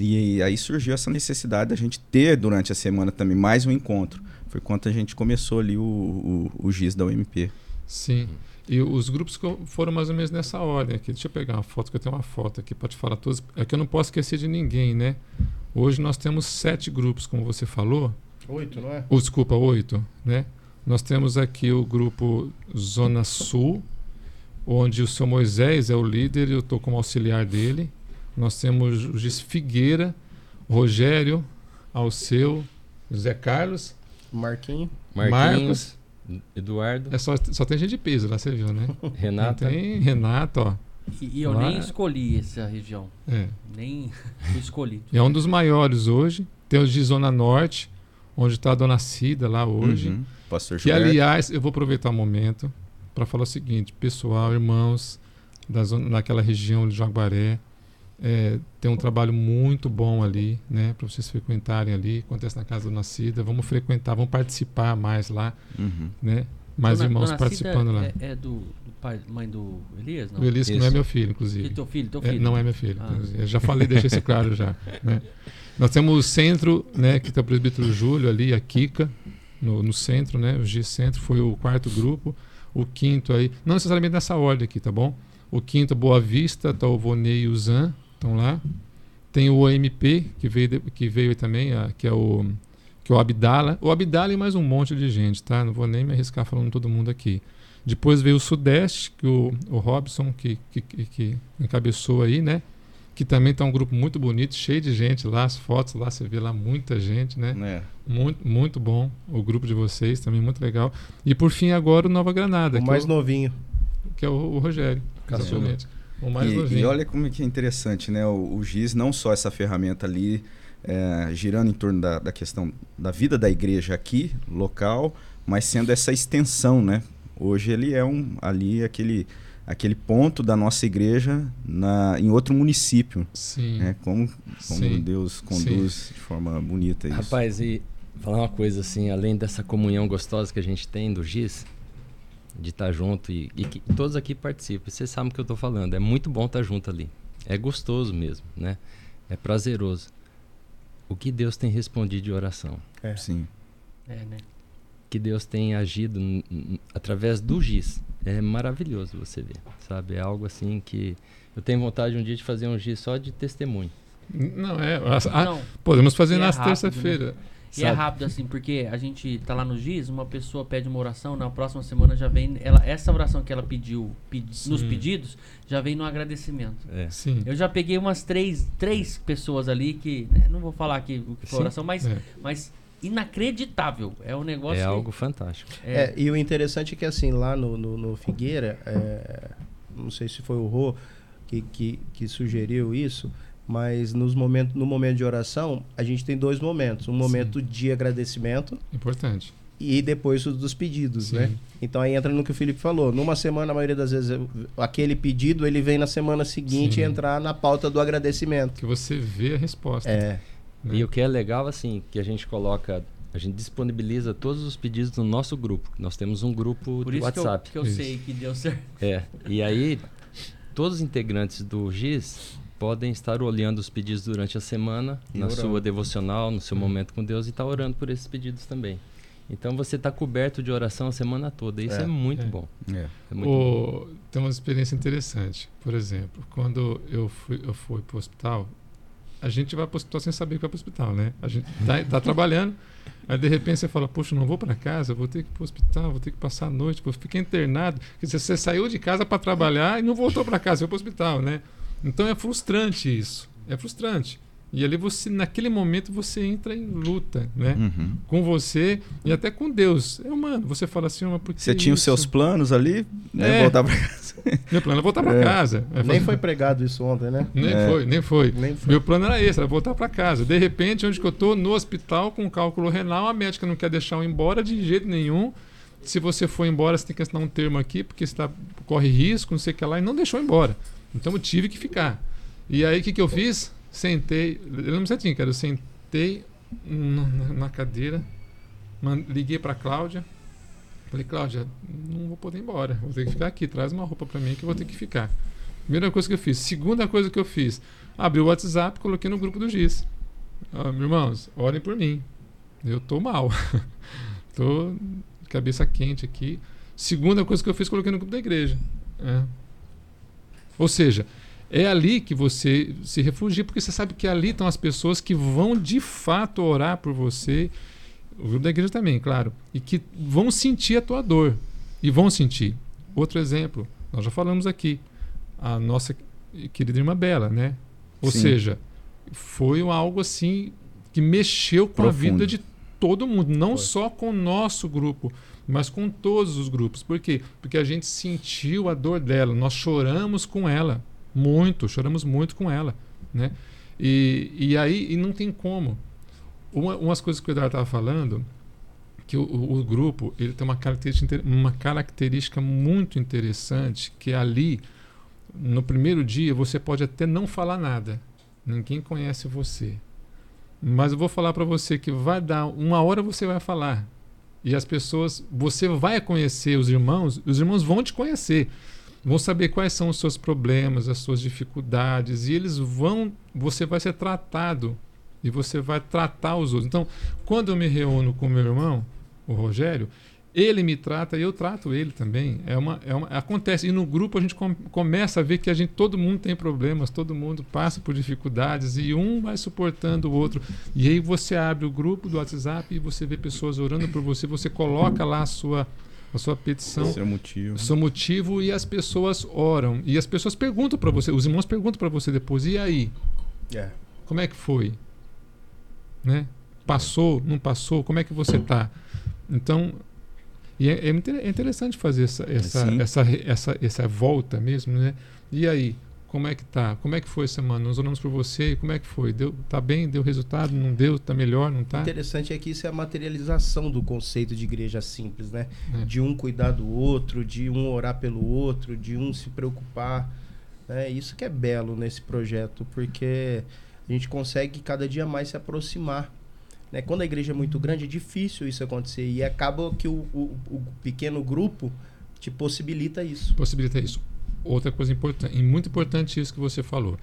E aí surgiu essa necessidade da gente ter durante a semana também mais um encontro. Foi quando a gente começou ali o, o, o GIS da UMP. Sim. E os grupos foram mais ou menos nessa ordem aqui. Deixa eu pegar uma foto, que eu tenho uma foto aqui para te falar todos. É que eu não posso esquecer de ninguém, né? Hoje nós temos sete grupos, como você falou. Oito, não é? Ou, desculpa, oito, né? Nós temos aqui o grupo Zona Sul, onde o seu Moisés é o líder e eu estou como auxiliar dele. Nós temos o Gis Figueira, Rogério, Alceu, José Carlos, Marquinho. Marquinhos, Eduardo, é só, só tem gente de peso lá, você viu, né? Renata. Tem Renato, ó. E, e eu Lá- nem escolhi essa região. É. Nem fui escolhido. É um dos maiores hoje. Tem os de Zona Norte, onde está a Dona Cida lá hoje. Uhum. Pastor Que, Gilberto. aliás, eu vou aproveitar o momento para falar o seguinte: pessoal, irmãos da zona, daquela região de Jaguaré, é, tem um trabalho muito bom ali, né, para vocês frequentarem ali. Acontece na casa do Nascida. Vamos frequentar, vamos participar mais lá, Uhum. né? Mais Dona- irmãos Dona participando lá. É, é do, do pai, mãe do Elias, não? O Elias, que não é meu filho, E inclusive. teu filho, teu É, filho. não é meu filho. Ah. Eu já falei, deixei isso claro já. né? Nós temos o centro, né, que tem o presbítero Júlio ali, a Kika, no, no centro, né? O G Centro foi o quarto grupo. O quinto aí, não necessariamente nessa ordem aqui, tá bom? O quinto, Boa Vista, tá o Vonei e o Zan, estão lá. Tem o OMP, que veio, que veio também, a- que é o que é o Abdala. O Abdala e mais um monte de gente, tá? Não vou nem me arriscar falando todo mundo aqui. Depois veio o Sudeste, que o, o Robson, que, que, que, que encabeçou aí, né? Que também tá um grupo muito bonito, cheio de gente lá, as fotos lá, você vê lá muita gente, né? É. Muito, muito bom o grupo de vocês, também muito legal. E por fim, agora o Nova Granada, O que, mais é o, novinho. que é o, o Rogério. Caçula. Exatamente. O mais E, novinho. e olha como é que é interessante, né? O, o GIS, não só essa ferramenta ali, é, girando em torno da, da questão da vida da igreja aqui, local, mas sendo essa extensão, né? Hoje ele é um ali aquele, aquele ponto da nossa igreja na, em outro município. Sim. Né? Como, como Sim. Deus conduz de forma bonita isso. Rapaz, e falar uma coisa assim, além dessa comunhão gostosa que a gente tem do GIS, de estar junto e, e que todos aqui participam, vocês sabem o que eu estou falando, é muito bom estar junto ali. É gostoso mesmo, né? É prazeroso. O que Deus tem respondido de oração, É. Sim. É, né? que Deus tem agido através do GIS, é maravilhoso você ver, sabe? É algo assim que eu tenho vontade um dia de fazer um GIS só de testemunho. Não, é. as- ah, Não, podemos fazer é nas rápido, terça-feira. E é Sabe? rápido assim, porque a gente tá lá no GIS, uma pessoa pede uma oração, na próxima semana já vem. Ela, essa oração que ela pediu pedi- nos pedidos já vem no agradecimento. É. Sim. Eu já peguei umas três, três pessoas ali que. né, não vou falar aqui o que foi oração, mas, É. mas inacreditável. É um negócio. É que- algo fantástico. é, É, e o interessante é que assim, lá no, no, no Figueira, é, não sei se foi o Rô que, que, que sugeriu isso, mas nos momentos, no momento de oração, a gente tem dois momentos. Um momento de agradecimento Importante. e depois o dos pedidos, Sim. né? Então aí entra no que o Felipe falou. Numa semana, a maioria das vezes, eu- aquele pedido, ele vem na semana seguinte Sim. entrar na pauta do agradecimento. Que você vê a resposta. É, né? E o que é legal, assim, que a gente coloca, a gente disponibiliza todos os pedidos no nosso grupo. Nós temos um grupo por de isso que eu, WhatsApp. que eu Isso. sei que deu certo. É. E aí, todos os integrantes do GIS podem estar olhando os pedidos durante a semana, E na orando. sua devocional, no seu Uhum. momento com Deus, e estar orando por esses pedidos também. Então você está coberto de oração a semana toda. Isso é, É. muito É. bom. É. É muito bom. O- tem uma experiência interessante. Por exemplo, quando eu fui, eu fui para o hospital, a gente vai para o hospital sem saber que vai para o hospital, né? A gente tá, tá trabalhando, aí de repente você fala, poxa, não vou para casa, vou ter que ir para o hospital, vou ter que passar a noite, vou ficar internado. Quer dizer, você saiu de casa para trabalhar e não voltou para casa, foi para o hospital, né? Então é frustrante isso. É frustrante. E ali você, naquele momento, você entra em luta, né? Uhum. Com você e até com Deus. É humano. Você fala assim, mas por Você tinha os isso? seus planos ali, né? É. Voltar pra casa. Meu plano é voltar para É. casa. Aí nem foi pregado isso ontem, né? Nem É. foi, nem foi. Nem foi. Meu plano era esse, era voltar para casa. De repente, onde que eu tô? No hospital com cálculo renal, a médica não quer deixar eu ir embora de jeito nenhum. Se você for embora, você tem que assinar um termo aqui, porque você tá, corre risco, não sei o que lá, e não deixou eu embora. Então eu tive que ficar. E aí o que, que eu fiz? Sentei, eu lembro certinho, cara, eu sentei na, cadeira, liguei para Cláudia. Falei, Cláudia, não vou poder ir embora, vou ter que ficar aqui, traz uma roupa para mim que eu vou ter que ficar. Primeira coisa que eu fiz. Segunda coisa que eu fiz, abri o WhatsApp, coloquei no grupo do GIS. Ah, irmãos, orem por mim. Eu tô mal. tô cabeça quente aqui. Segunda coisa que eu fiz, coloquei no grupo da igreja. É. Ou seja, é ali que você se refugia, porque você sabe que ali estão as pessoas que vão de fato orar por você. O grupo da igreja também, claro. E que vão sentir a tua dor. E vão sentir. Outro exemplo, nós já falamos aqui. A nossa querida irmã Bela, né? Ou Sim. seja, foi algo assim que mexeu com a Profundo. vida de todo mundo, não Foi. só com o nosso grupo, mas com todos os grupos. Por quê? Porque a gente sentiu a dor dela, nós choramos com ela, muito, choramos muito com ela, né? E, e aí, e não tem como. Uma, umas coisas que o Eduardo estava falando, que o, o- o grupo ele tem uma característica, uma característica muito interessante, que ali, no primeiro dia, você pode até não falar nada. Ninguém conhece você. Mas eu vou falar para você que vai dar, uma hora você vai falar. E as pessoas, você vai conhecer os irmãos, os irmãos vão te conhecer. Vão saber quais são os seus problemas, as suas dificuldades, e eles vão, você vai ser tratado e você vai tratar os outros. Então, quando eu me reúno com meu irmão, o Rogério, ele me trata e eu trato ele também. É uma, é uma, acontece. E no grupo a gente com- começa a ver que a gente, todo mundo tem problemas, todo mundo passa por dificuldades e um vai suportando o outro. E aí você abre o grupo do WhatsApp e você vê pessoas orando por você, você coloca lá a sua, a sua petição Seu motivo. o seu motivo e as pessoas oram. E as pessoas perguntam para você, os irmãos perguntam para você depois, e aí? É. Como é que foi? Né? Passou, não passou? Como é que você tá? Então, e é, é é interessante fazer essa, essa, essa, essa, essa volta mesmo, né? E aí? Como é que tá? Como é que foi semana? Nós oramos por você, como é que foi? Deu, tá bem? Deu resultado? Não deu? Tá melhor? Não tá? interessante é que isso é a materialização do conceito de igreja simples, né? É. De um cuidar do outro, de um orar pelo outro, de um se preocupar. É isso que é belo nesse projeto, porque a gente consegue cada dia mais se aproximar. Né? Quando a igreja é muito grande, é difícil isso acontecer. E acaba que o, o- o pequeno grupo te possibilita isso. possibilita isso. Outra coisa importante, e muito importante isso que você falou.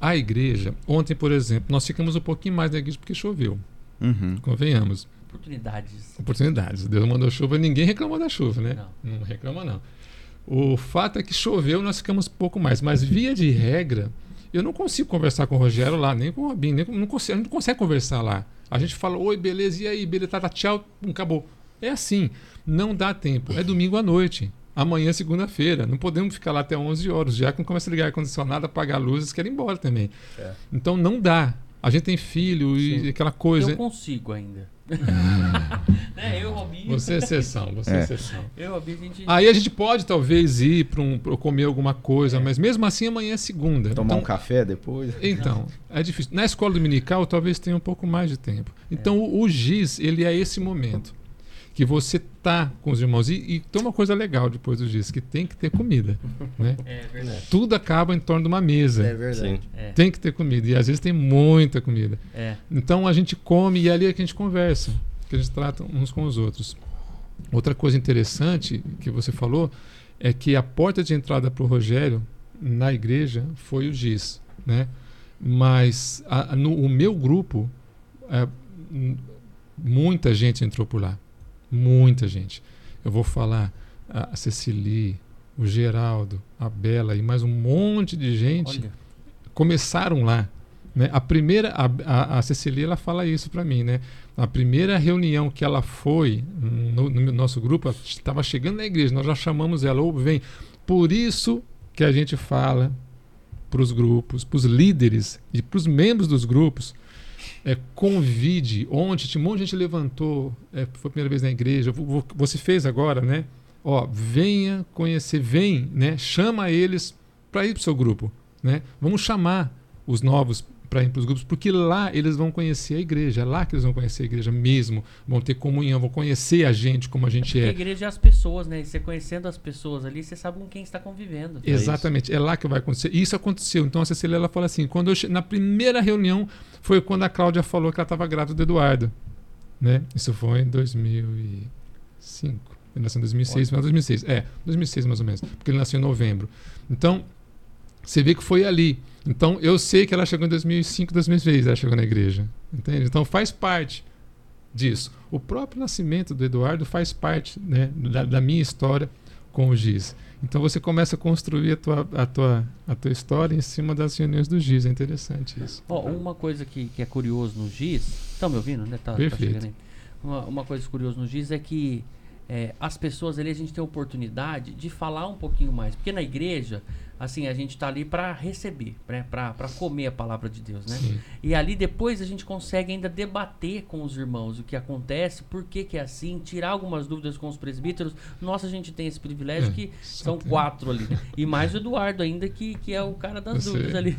A igreja, ontem, por exemplo, nós ficamos um pouquinho mais na igreja porque choveu. Uhum. Convenhamos. Oportunidades. Oportunidades. Deus mandou chuva, ninguém reclamou da chuva, né? Não. Não reclama, não. O fato é que choveu, nós ficamos um pouco mais. Mas, via de regra, eu não consigo conversar com o Rogério lá, nem com o Robinho, nem com, não consigo, a gente não consegue conversar lá. A gente fala, oi, beleza, e aí, beleza, tá, tá, tchau, pum, acabou. É assim, não dá tempo. É domingo à noite. Amanhã é segunda-feira. Não podemos ficar lá até 11 horas. Já que não começa a ligar ar-condicionado, apagar luzes, querem ir embora também. É. Então não dá. A gente tem filho e Sim. aquela coisa. Eu consigo ainda. né? Eu, Robinho. Você é exceção, você é, É. exceção. Eu, Robinho, a gente. Aí a gente pode talvez ir para um, pra comer alguma coisa, mas mesmo assim amanhã é segunda. Tomar então, um café depois. Então, é difícil. Na escola dominical talvez tenha um pouco mais de tempo. Então o, o GIS, ele é esse momento que você tá com os irmãos. E, e tem uma coisa legal depois do GIS, que tem que ter comida. Né? É verdade. Tudo acaba em torno de uma mesa. É verdade. É, Tem que ter comida. E às vezes tem muita comida. é. Então a gente come e é ali é que a gente conversa, que a gente trata uns com os outros. Outra coisa interessante que você falou é que a porta de entrada para o Rogério na igreja foi o GIS, né? Mas a- no o meu grupo, é, muita gente entrou por lá, muita gente. Eu vou falar a Cecily, o Geraldo, a Bela e mais um monte de gente Olha. começaram lá. Né? A primeira, a, a, a Cecília, ela fala isso para mim, né? A primeira reunião que ela foi no, no nosso grupo, estava chegando na igreja, nós já chamamos ela, ou vem. Por isso que a gente fala para os grupos, para os líderes e para os membros dos grupos, é, convide. Ontem, tinha um monte de gente levantou, é, foi a primeira vez na igreja, vo- vo- você fez agora, né? Ó, venha conhecer, vem, né? Chama eles para ir para o seu grupo, né? Vamos chamar os novos para ir para os grupos, porque lá eles vão conhecer a igreja, é lá que eles vão conhecer a igreja mesmo, vão ter comunhão, vão conhecer a gente como a gente Porque a é. igreja é as pessoas, né? E você conhecendo as pessoas ali, você sabe com quem está convivendo. É isso. Exatamente, é lá que vai acontecer. E isso aconteceu. Então a Cecília ela fala assim: quando eu che- na primeira reunião foi quando a Cláudia falou que ela estava grávida do Eduardo, né? Isso foi em 2005. Ele nasceu em 2006, mas 2006. É, 2006 mais ou menos, porque ele nasceu em novembro. Então você vê que foi ali. Então eu sei que ela chegou em 2005, 2006, ela chegou na igreja, entende? Então faz parte disso. O próprio nascimento do Eduardo faz parte, né, da, da minha história com o Giz. Então você começa a construir a tua, a tua, a tua história em cima das reuniões do Giz. É interessante isso. Ó, uma coisa que, que é curioso no GIS. Estão me ouvindo, né? Tá, tá Perfeito. aí. Uma, uma coisa curiosa no GIS é que é, as pessoas ali, a gente tem a oportunidade de falar um pouquinho mais. Porque na igreja, assim, a gente tá ali para receber, né? para comer a palavra de Deus, né? Sim. E ali depois a gente consegue ainda debater com os irmãos o que acontece, por que, que é assim, tirar algumas dúvidas com os presbíteros. Nossa, a gente tem esse privilégio É, que são tem. quatro ali. né? E mais o Eduardo ainda, que, que é o cara das Eu dúvidas sei. ali.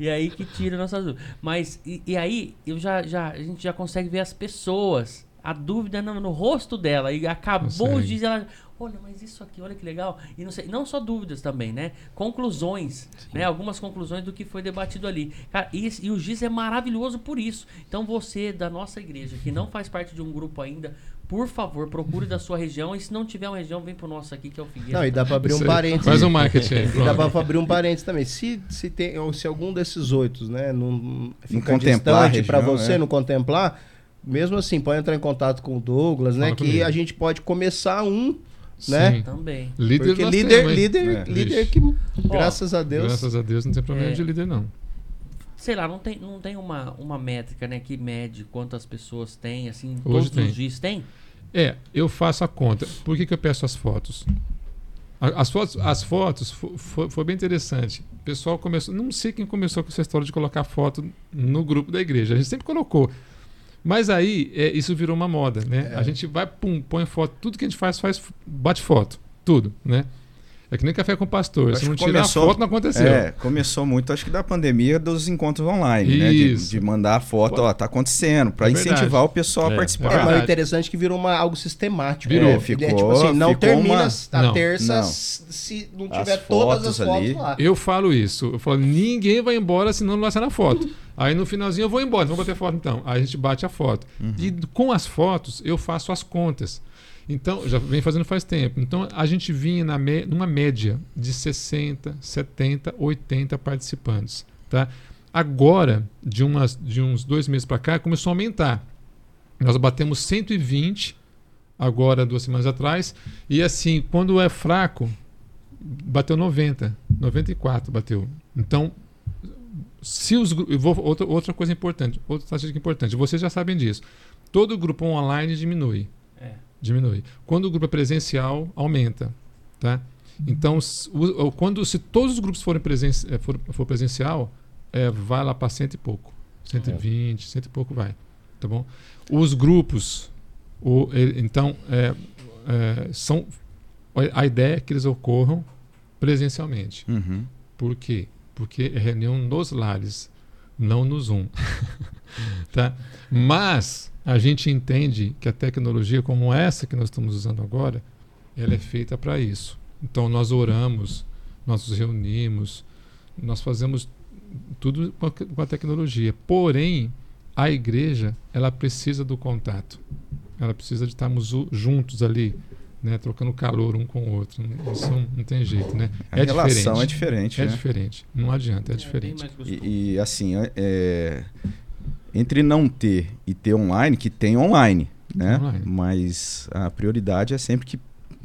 E aí que tira nossas dúvidas. Mas, e, e aí, eu já, já, a gente já consegue ver as pessoas, a dúvida no, no rosto dela. E acabou Consegue. os dias, ela. Olha, mas isso aqui, olha que legal. E não, sei, não só dúvidas também, né? Conclusões, né? Algumas conclusões do que foi debatido ali. Cara, e, e o GIS é maravilhoso por isso. Então você, da nossa igreja, que não faz parte de um grupo ainda, por favor, procure da sua região. E se não tiver uma região, vem pro nosso aqui, que é o Figueira. Não, e dá pra abrir um parênteses. Faz um marketing aí. E dá pra abrir um parênteses também. Se, se, tem, ou se algum desses oito, né, não fica contemplar para você, é. não contemplar, mesmo assim, pode entrar em contato com o Douglas, né, Fala que comigo. a gente pode começar um, né? Sim. Também. Líder Porque líder, temos, líder, É. líder que, graças a Deus, Graças a Deus não tem problema É. de líder, não. Sei lá, não tem, não tem uma, uma métrica, né, que mede quantas pessoas tem, assim, Hoje todos tem. os dias tem? É, eu faço a conta. Por que, que eu peço as fotos? As fotos, as fotos fo- fo- foi, bem interessante. O pessoal começou. Não sei quem começou com essa história de colocar foto no grupo da igreja. A gente sempre colocou. Mas aí é, isso virou uma moda, né? É. A gente vai, pum, põe foto. Tudo que a gente faz, faz bate foto. Tudo, né? É que nem café com pastor. Acho Se não que tirar começou- a foto, não aconteceu. É, começou muito, acho que da pandemia dos encontros online, né? De, Isso. de mandar a foto, ó, tá acontecendo, pra É verdade. incentivar o pessoal É. a É, participar. mas o verdade. interessante é que virou uma, algo sistemático. Virou. né? É, ficou- tipo assim, não ficou termina uma- a Não, terça não. se não As tiver todas as fotos ali. lá. Eu falo isso. Eu falo, ninguém vai embora se não sair na foto. Aí no finalzinho eu vou embora, vamos bater foto então. Aí a gente bate a foto. E com as fotos eu faço as contas. Então, já vem fazendo faz tempo. Então a gente vinha na mé- numa média de 60, 70, 80 participantes. Tá? Agora, de, umas, de uns dois meses para cá, começou a aumentar. Nós batemos 120 agora, duas semanas atrás. E assim, quando é fraco, bateu 90, 94 bateu. Então, se os vou, outra, outra coisa importante, outra estatística importante, vocês já sabem disso. Todo grupo online diminui. É. Diminui. Quando o grupo é presencial, aumenta, tá? Então, s- o- quando se todos os grupos forem presen eh, for, for presencial, eh, vai lá para cento e pouco, 120, cento e pouco vai, tá bom? Os grupos, o, ele- então, eh, eh, são a ideia é que eles ocorram presencialmente. Uhum. Por quê? Porque é reunião nos lares, não no Zoom. tá? Mas a gente entende que a tecnologia como essa que nós estamos usando agora, ela é feita para isso. Então nós oramos, nós nos reunimos, nós fazemos tudo com a, com a tecnologia. Porém, a igreja, ela precisa do contato. Ela precisa de estarmos juntos ali, né, trocando calor um com o outro. Isso não, tem jeito, né? A é relação diferente. é diferente, É né? diferente. Não adianta, é bem diferente. mais gostoso. E, e, assim, é- é, entre não ter e ter online, que tem online, né? Online. Mas a prioridade é sempre que,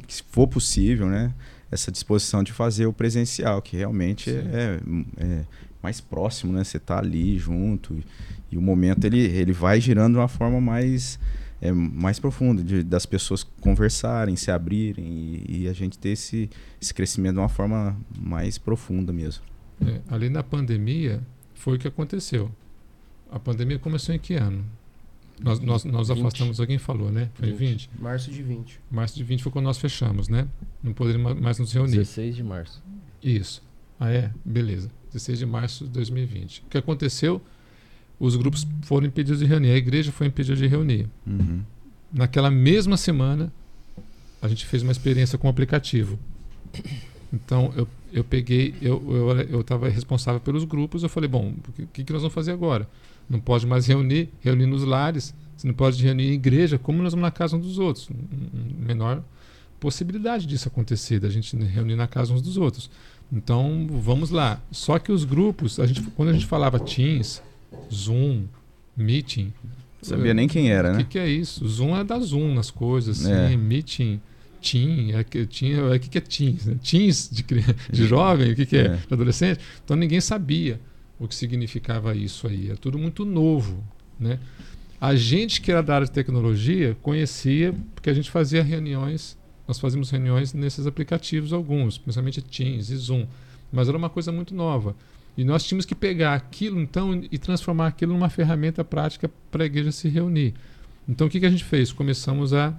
que se for possível, né? Essa disposição de fazer o presencial, que realmente é, é mais próximo, né? Você tá ali junto e, e o momento ele, ele vai girando de uma forma mais é, mais profunda, de, das pessoas conversarem, se abrirem e, e a gente ter esse, esse crescimento de uma forma mais profunda mesmo. É, ali na pandemia, foi o que aconteceu. A pandemia começou em que ano? Nós, nós, nós 20. afastamos, alguém falou, né? Foi em 20? Março de 20. Março de 20 foi quando nós fechamos, né? Não poderíamos mais nos reunir. 16 de março. Isso. Ah, é? Beleza. 16 de março de 2020. O que aconteceu? Os grupos foram impedidos de reunir. A igreja foi impedida de reunir. Uhum. Naquela mesma semana, a gente fez uma experiência com o aplicativo. Então, eu, eu peguei, eu estava eu, estava responsável pelos grupos, eu falei, bom, o que, que nós vamos fazer agora? Não pode mais reunir, reunir nos lares, você não pode reunir em igreja, como nós vamos na casa uns dos outros? Menor possibilidade disso acontecer, da gente reunir na casa uns dos outros. Então, vamos lá. Só que os grupos, a gente, quando a gente falava Teams, Zoom, Meeting, Sabia nem quem era, o né? que, que é isso? Zoom é da Zoom nas coisas, assim, É. meeting, team, é que, team, é, o que, que é teens? Né? Teens de, de jovem, o que, que é? É. De adolescente? Então ninguém sabia o que significava isso aí, é tudo muito novo, né? A gente que era da área de tecnologia conhecia, porque a gente fazia reuniões, nós fazíamos reuniões nesses aplicativos, alguns, principalmente Teams e Zoom, mas era uma coisa muito nova. E nós tínhamos que pegar aquilo então e transformar aquilo numa ferramenta prática para a igreja se reunir. Então o que, que a gente fez? Começamos a,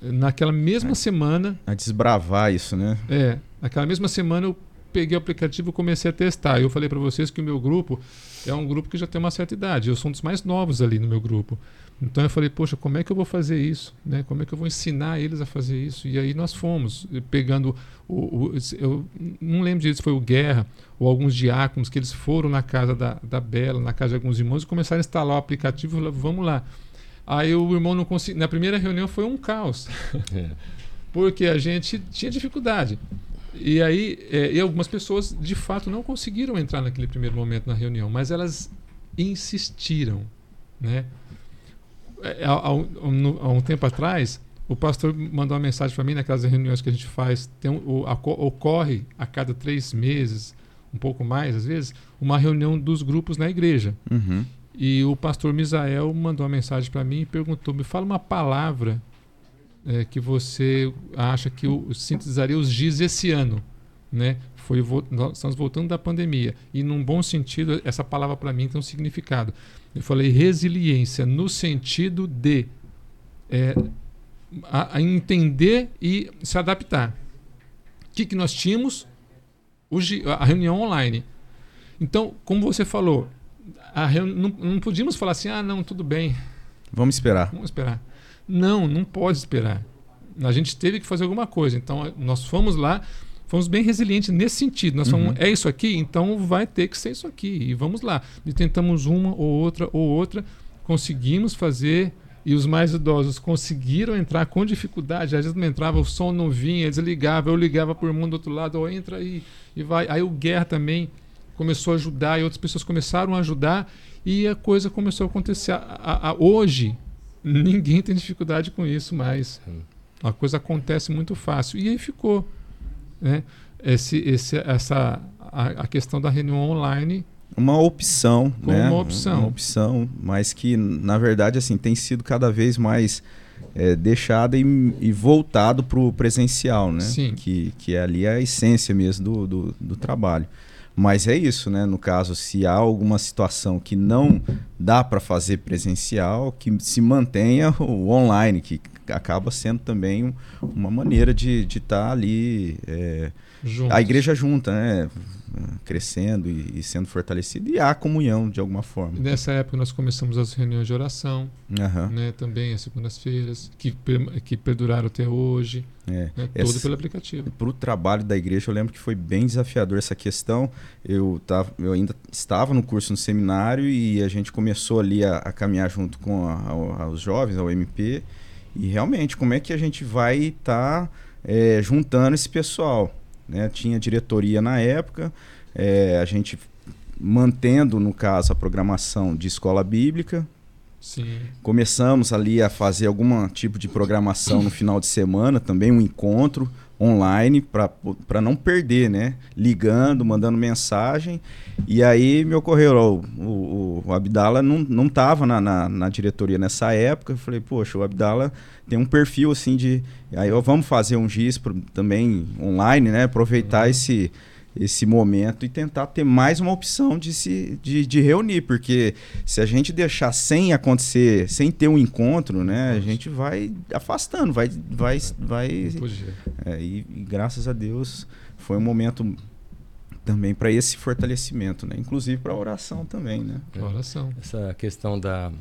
naquela mesma É. semana, A desbravar isso, né? é, naquela mesma semana eu peguei o aplicativo e comecei a testar. Eu falei para vocês que o meu grupo é um grupo que já tem uma certa idade. Eu sou um dos mais novos ali no meu grupo. Então eu falei, poxa, como é que eu vou fazer isso? Né? Como é que eu vou ensinar eles a fazer isso? E aí nós fomos eh, pegando o, o- eu não lembro disso, foi o Guerra ou alguns diáconos que eles foram na casa da, da Bela, na casa de alguns irmãos e começaram a instalar o aplicativo. Falei, vamos lá. Aí o irmão não conseguiu. Na primeira reunião foi um caos É. porque a gente tinha dificuldade. E aí, é, e algumas pessoas de fato não conseguiram entrar naquele primeiro momento na reunião, mas elas insistiram, né? É, Há, há um- há um tempo atrás, o pastor mandou uma mensagem para mim naquelas reuniões que a gente faz. Tem um- o- aco- ocorre a cada três meses, um pouco mais às vezes, uma reunião dos grupos na igreja. Uhum. E o pastor Misael mandou uma mensagem para mim e perguntou: me fala uma palavra é, que você acha que eu sintetizaria os dias esse ano, né? Foi nós estamos voltando da pandemia e num bom sentido essa palavra para mim tem um significado. Eu falei resiliência no sentido de é, a, a entender e se adaptar. O que, que nós tínhamos? O gi- a reunião online. Então, como você falou, não, não podíamos falar assim, ah, não, tudo bem, Vamos esperar. vamos esperar. Não, não pode esperar. A gente teve que fazer alguma coisa. Então, nós fomos lá, fomos bem resilientes nesse sentido. Nós falamos, Uhum. é isso aqui, então vai ter que ser isso aqui. E vamos lá. E tentamos uma ou outra ou outra, conseguimos fazer. E os mais idosos conseguiram entrar com dificuldade. Às vezes não entrava, o som não vinha, eles ligavam, eu ligava para o irmão do outro lado, ó, entra aí e vai. Aí o Guerra também começou a ajudar e outras pessoas começaram a ajudar e a coisa começou a acontecer. A- a- a- hoje, ninguém tem dificuldade com isso mais. A coisa acontece muito fácil. E aí ficou. Né? Esse, esse, essa, a, a questão da reunião online Uma opção, Como né? uma opção. Uma opção, mas que, na verdade, assim, tem sido cada vez mais é, deixada e, e voltado para o presencial, né? Sim. Que, que é ali a essência mesmo do, do, do trabalho. Mas é isso, né? No caso, se há alguma situação que não dá para fazer presencial, que se mantenha o online, que acaba sendo também um- uma maneira de estar ali é, a igreja junta, né? Crescendo e, e sendo fortalecida e há comunhão de alguma forma. Nessa época nós começamos as reuniões de oração, Aham. né? também as segundas-feiras, que, que perduraram até hoje, É. né? Essa- todo pelo aplicativo. Para o trabalho da igreja, eu lembro que foi bem desafiador essa questão. Eu, tava, eu ainda estava no curso no seminário e a gente começou ali a, a caminhar junto com a- a- os jovens, ao MP. E realmente, como é que a gente vai estar juntando esse pessoal? Né? Tinha diretoria na época, é, a gente mantendo, no caso, a programação de escola bíblica, Sim. Começamos ali a fazer algum tipo de programação no final de semana, também um encontro online para não perder, né? Ligando, mandando mensagem. E aí me ocorreu, ó, o, o, Abdala não, não tava na, na, na diretoria nessa época. Eu falei, poxa, o Abdala tem um perfil assim de. Aí ó, vamos fazer um GIS pro- também online, né? Aproveitar esse esse momento e tentar ter mais uma opção de se de, de reunir, porque se a gente deixar sem acontecer, sem ter um encontro, né, a gente vai afastando, vai vai vai é, e, e graças a Deus foi um momento também para esse fortalecimento, né, inclusive para oração também, né. É. Oração. Essa questão da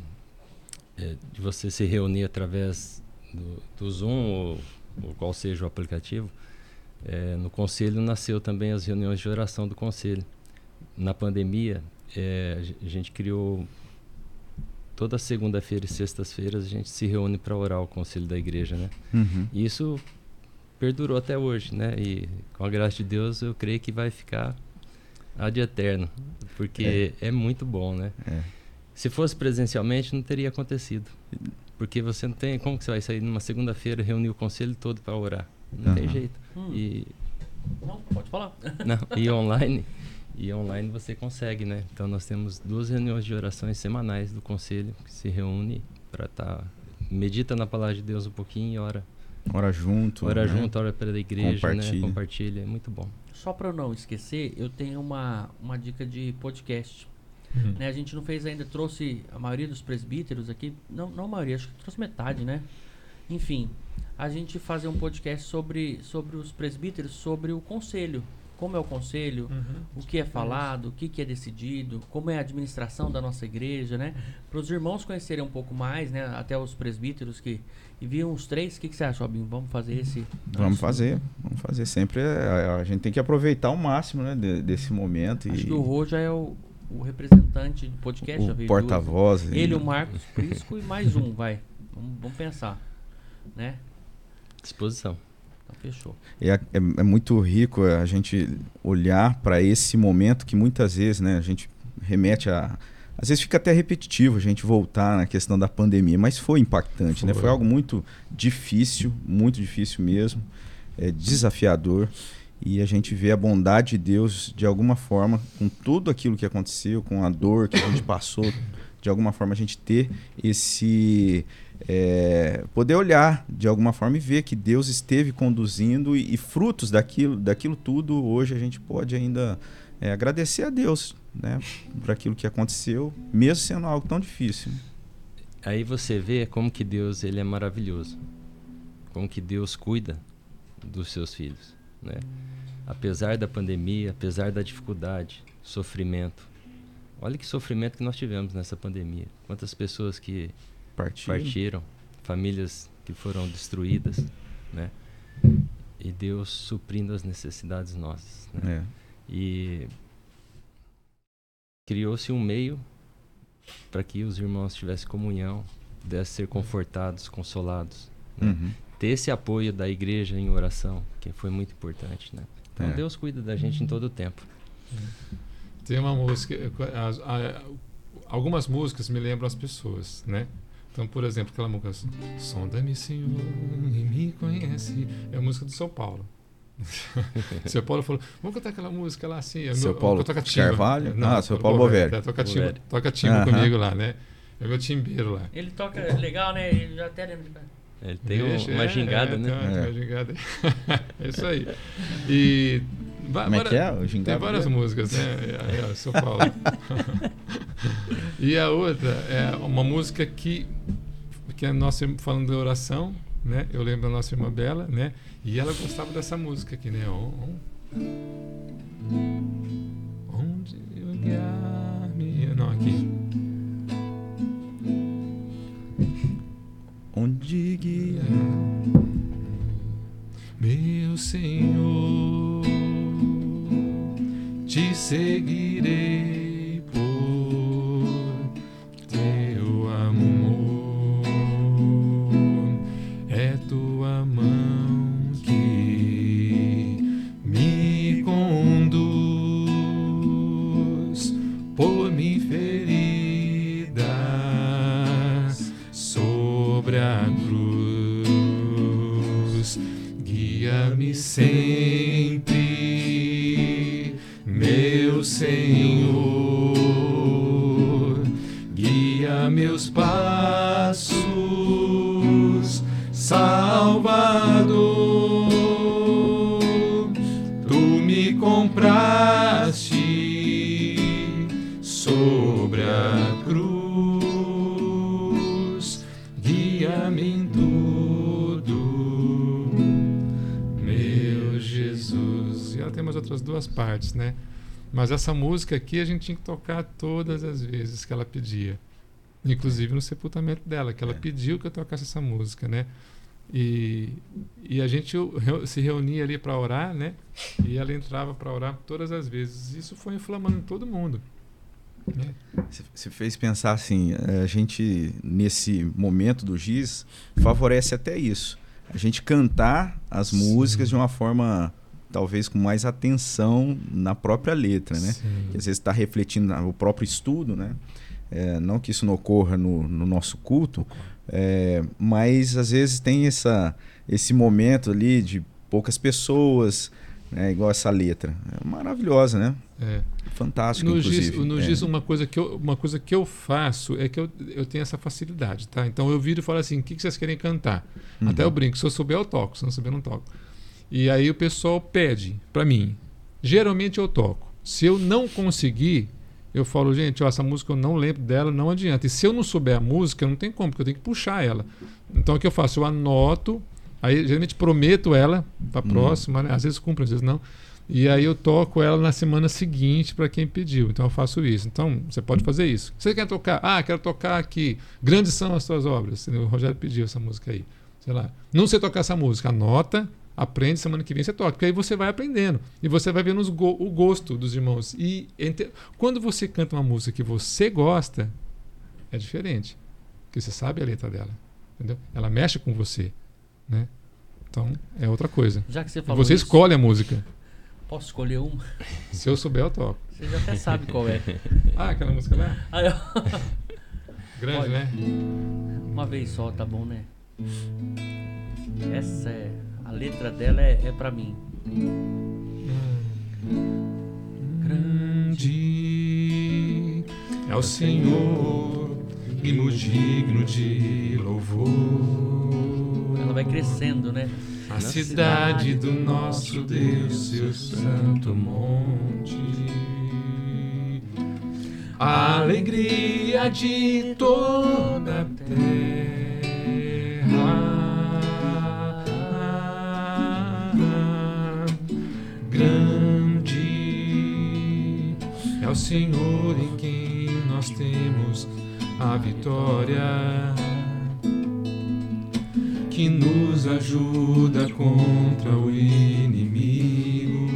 é, de você se reunir através do, do Zoom ou, ou qual seja o aplicativo, é, no conselho nasceu também as reuniões de oração do conselho. Na pandemia, é, a ge- a gente criou toda segunda-feira e sextas-feiras a gente se reúne para orar o conselho da igreja, né? Uhum. E isso perdurou até hoje, né? E com a graça de Deus eu creio que vai ficar ad eterno, porque é, muito bom, né? É. Se fosse presencialmente não teria acontecido, porque você não tem como que você vai sair numa segunda-feira reunir o conselho todo para orar, não tem Aham. jeito. Hum, E Não, pode falar. não, e online E online você consegue, né? Então nós temos duas reuniões de orações semanais do conselho que se reúne para estar tá, medita na palavra de Deus um pouquinho e ora. Ora junto. Ora né? junto, ora pela igreja, Compartilha. né? Compartilha, é muito bom. Só para eu não esquecer, eu tenho uma, uma dica de podcast. Uhum. Né, a gente não fez ainda, trouxe a maioria dos presbíteros aqui, não, não a maioria, acho que trouxe metade, né? Enfim, a gente fazer um podcast sobre, sobre os presbíteros, sobre o conselho. Como é o conselho, Uhum. o que é falado, o que, que é decidido, como é a administração da nossa igreja, né? Para os irmãos conhecerem um pouco mais, né? Até os presbíteros que. E viram os três, o que, que você acha, Robinho? Vamos fazer esse. Vamos fazer, vamos fazer. Sempre é, a, a gente tem que aproveitar o máximo né, de- desse momento. Acho e que o Rô já é o, o representante do podcast. já o veio porta-voz. Ele, o Marcos Prisco e mais um, vai. Vamos, vamos pensar. Né? Disposição. Então fechou. É, é- é muito rico a gente olhar para esse momento que muitas vezes né, a gente remete a. Às vezes fica até repetitivo a gente voltar na questão da pandemia, mas foi impactante, né? Foi. Foi algo muito difícil, muito difícil mesmo, é desafiador. E a gente vê a bondade de Deus de alguma forma, com tudo aquilo que aconteceu, com a dor que a gente passou, de alguma forma a gente ter esse. É, poder olhar de alguma forma e ver que Deus esteve conduzindo e, e frutos daquilo, daquilo tudo, hoje a gente pode ainda é, agradecer a Deus né, por aquilo que aconteceu, mesmo sendo algo tão difícil. Aí você vê como que Deus ele é maravilhoso. Como que Deus cuida dos seus filhos, né? Apesar da pandemia, apesar da dificuldade, sofrimento. Olha que sofrimento que nós tivemos nessa pandemia. Quantas pessoas que Partiram. partiram, famílias que foram destruídas, né? E Deus suprindo as necessidades nossas, né? É. E criou-se um meio para que os irmãos tivessem comunhão, pudessem ser confortados, consolados. né? Uhum. Ter esse apoio da igreja em oração, que foi muito importante, né? Então É. Deus cuida da gente em todo o tempo. Tem uma música, as- a- algumas músicas me lembram as pessoas, né? Então, por exemplo, aquela música Sonda-me, Senhor, e me conhece. É a música do São Paulo. seu Paulo falou, vamos cantar aquela música lá assim. é Seu meu- Paulo toca. Carvalho? Não, Ah, seu Paulo Bovério. É, toca timba, Bovério. toca timba comigo lá, né? É meu timbeiro lá. Ele toca legal, né? Ele já até lembra de. Ele tem Deixa, uma é, gingada, é, né? tem uma, É. uma gingada. é isso aí. E Como é que é? O Tem várias músicas, né? É, é, São Paulo. e a outra é uma música que, que é nossa falando de oração, né? Eu lembro da nossa irmã Bela, né? E ela gostava dessa música aqui, né? On- on- Onde eu guiar-me. Não, aqui. Onde guia Meu Senhor, te seguirei por teu amor. É tua mão que me conduz por mim feridas sobre a cruz. Guia-me sempre, meus passos, Salvador. Tu me compraste sobre a cruz, guia-me em tudo, meu Jesus. E ela tem umas outras duas partes, né? Mas essa música aqui a gente tinha que tocar todas as vezes que ela pedia. Inclusive no sepultamento dela, que ela É. pediu que eu tocasse essa música, né? E, e a gente se reunia ali para orar, né? E ela entrava para orar todas as vezes. Isso foi inflamando todo mundo. né? Você- fez pensar assim, eh, a gente nesse momento do giz favorece até isso. A gente cantar as Sim. músicas de uma forma talvez com mais atenção na própria letra, né? Sim. Que às vezes está refletindo o próprio estudo, né? É, não que isso não ocorra no, no nosso culto, é, mas às vezes tem essa, esse momento ali de poucas pessoas, né? igual essa letra. É maravilhosa, né? É. fantástico, No inclusive. No É. Uma, coisa que eu, uma coisa que eu faço é que eu, eu tenho essa facilidade, tá? Então eu viro e falo assim, o que, que vocês querem cantar? Uhum. Até eu brinco, se eu souber eu toco, se não souber eu não toco. E aí o pessoal pede pra mim. Geralmente eu toco. Se eu não conseguir, eu falo, gente, ó, essa música eu não lembro dela, não adianta. E se eu não souber a música, não tem como, porque eu tenho que puxar ela. Então o que eu faço? Eu anoto, aí geralmente prometo ela pra Hum. próxima, né? Às vezes cumpro, às vezes não. E aí eu toco ela na semana seguinte para quem pediu. Então eu faço isso. Então você pode fazer isso. Você quer tocar? Ah, quero tocar aqui. Grandes são as suas obras. O Rogério pediu essa música aí. Sei lá. Não sei tocar essa música. Anota, aprende, semana que vem você toca. Porque aí você vai aprendendo. E você vai vendo go- o gosto dos irmãos. E quando você canta uma música que você gosta, é diferente. Porque você sabe a letra dela. Entendeu? Ela mexe com você. Né? Então é outra coisa. Já que você E falou você isso, escolhe a música. posso escolher uma? Se eu souber, eu toco. Você já até sabe qual é. Ah, aquela música lá? Aí, ó, Grande, Pode. né? uma vez só, tá bom, né? Essa é. A letra dela é, é pra mim. Grande é o Senhor, e muito digno de louvor. Ela vai crescendo, né? A cidade do nosso Deus, seu santo monte. A alegria de toda a terra. O Senhor em quem nós temos a vitória que nos ajuda contra o inimigo.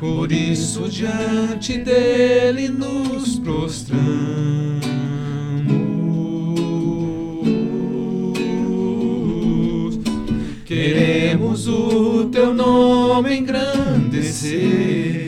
Por isso, diante dele nos prostramos. Queremos o teu nome engrandecer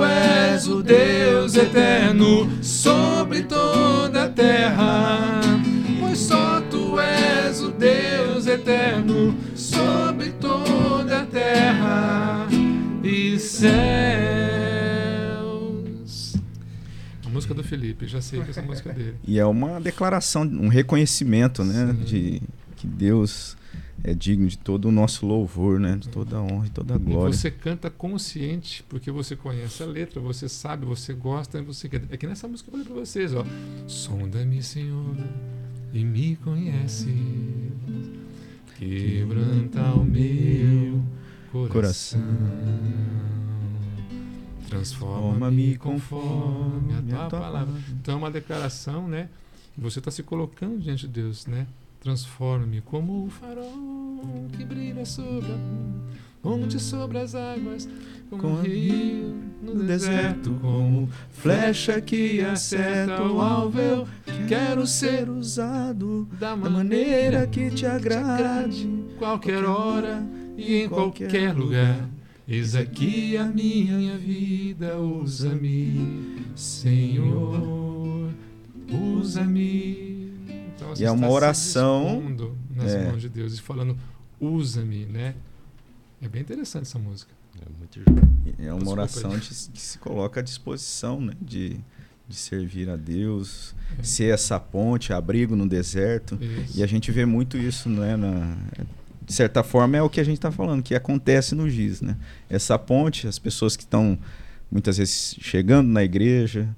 Tu és o Deus eterno sobre toda a terra. Pois só tu és o Deus eterno sobre toda a terra e céus. A música do Felipe, já sei que essa música é dele. E é uma declaração, um reconhecimento, né? Sim. De que Deus é digno de todo o nosso louvor, né? De toda a honra e toda a E glória. você canta consciente, porque você conhece a letra, você sabe, você gosta, e você quer. É que nessa música eu falei pra vocês, ó. Sonda-me, Senhor, e me conhece. Quebranta o meu coração. Transforma-me conforme a tua palavra. Então é uma declaração, né? Você está se colocando diante de Deus, né? Transforme-me como o farol que brilha sobre a ponte sobre as águas, como Com um rio no no deserto, deserto, como flecha que acerta o alvo. Eu quero ser usado da maneira que te agrade. qualquer hora e em qualquer lugar. Eis aqui a minha vida, usa-me, Senhor, usa-me. Então, você E é uma oração, nas é. mãos de Deus e falando, usa-me, né? É bem interessante essa música. É muito É uma Desculpa oração de- que se coloca à disposição, né? De, de servir a Deus, É. ser essa ponte, abrigo no deserto. Isso. E a gente vê muito isso, né? Na, de certa forma é o que a gente está falando, que acontece no GIS, né? Essa ponte, as pessoas que estão muitas vezes chegando na igreja,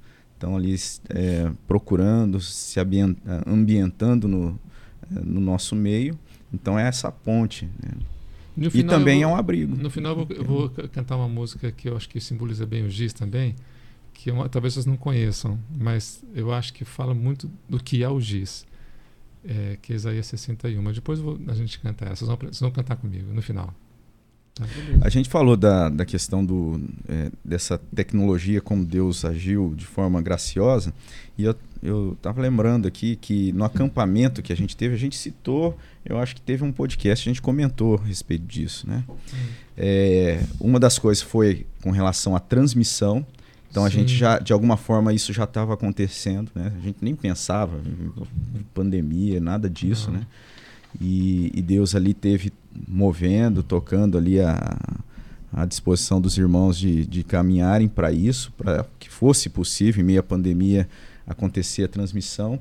estão ali é, procurando, se ambien- ambientando no, eh, no nosso meio. Então é essa ponte. né? No E também eu é vou- um abrigo. No final eu vou, eu vou ca- cantar uma música que eu acho que simboliza bem o giz também, que é talvez vocês não conheçam, mas eu acho que fala muito do que é o giz, é, que é Isaías 61. Mas depois vou- a gente canta essa, vocês vão, vocês vão cantar comigo no final. A gente falou da, da questão do, é, dessa tecnologia, como Deus agiu de forma graciosa, e eu, eu tava lembrando aqui que no acampamento que a gente teve, a gente citou, eu acho que teve um podcast, a gente comentou a respeito disso, né? É, uma das coisas foi com relação à transmissão, então a Sim. gente já, de alguma forma, isso já estava acontecendo, né? A gente nem pensava em pandemia, nada disso, né? E, e Deus ali teve movendo, tocando ali a, a disposição dos irmãos de, de caminharem para isso, para que fosse possível, em meio à pandemia, acontecer a transmissão.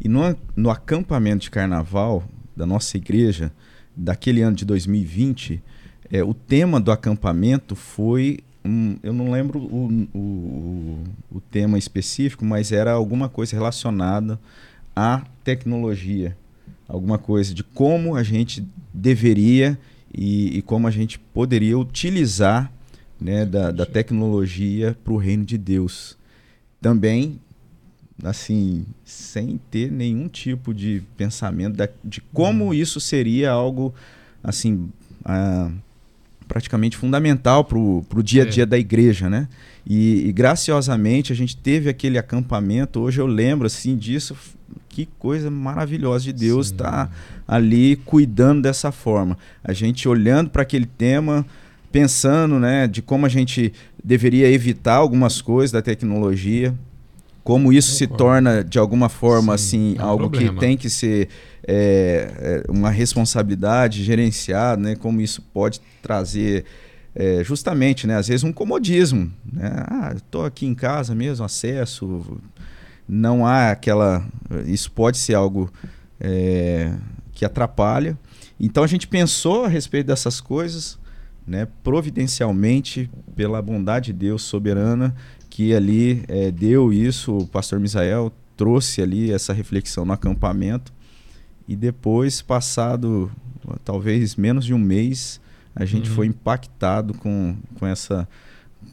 E no, no acampamento de carnaval da nossa igreja, daquele ano de 2020, é, o tema do acampamento foi. Um, eu não lembro o, o, o, o tema específico, mas era alguma coisa relacionada à tecnologia. Alguma coisa de como a gente deveria e, e como a gente poderia utilizar né, da, da tecnologia para o reino de Deus. Também, assim, sem ter nenhum tipo de pensamento da, de como isso seria algo, assim, ah, praticamente fundamental para o dia a dia É. da igreja, né? E, e graciosamente a gente teve aquele acampamento. Hoje eu lembro assim disso. Que coisa maravilhosa de Deus estar ali cuidando dessa forma. A gente olhando para aquele tema, pensando, né, de como a gente deveria evitar algumas coisas da tecnologia, como isso se torna de alguma forma Sim, assim é um algo problema. que tem que ser é, é, uma responsabilidade gerenciada, né? Como isso pode trazer é, justamente, né? Às vezes um comodismo, né? Ah, estou aqui em casa mesmo, acesso, não há aquela, isso pode ser algo é, que atrapalha. Então a gente pensou a respeito dessas coisas, né? Providencialmente pela bondade de Deus soberana que ali é, deu isso, o pastor Misael trouxe ali essa reflexão no acampamento e depois, passado talvez menos de um mês, a gente Uhum. foi impactado com, com, essa,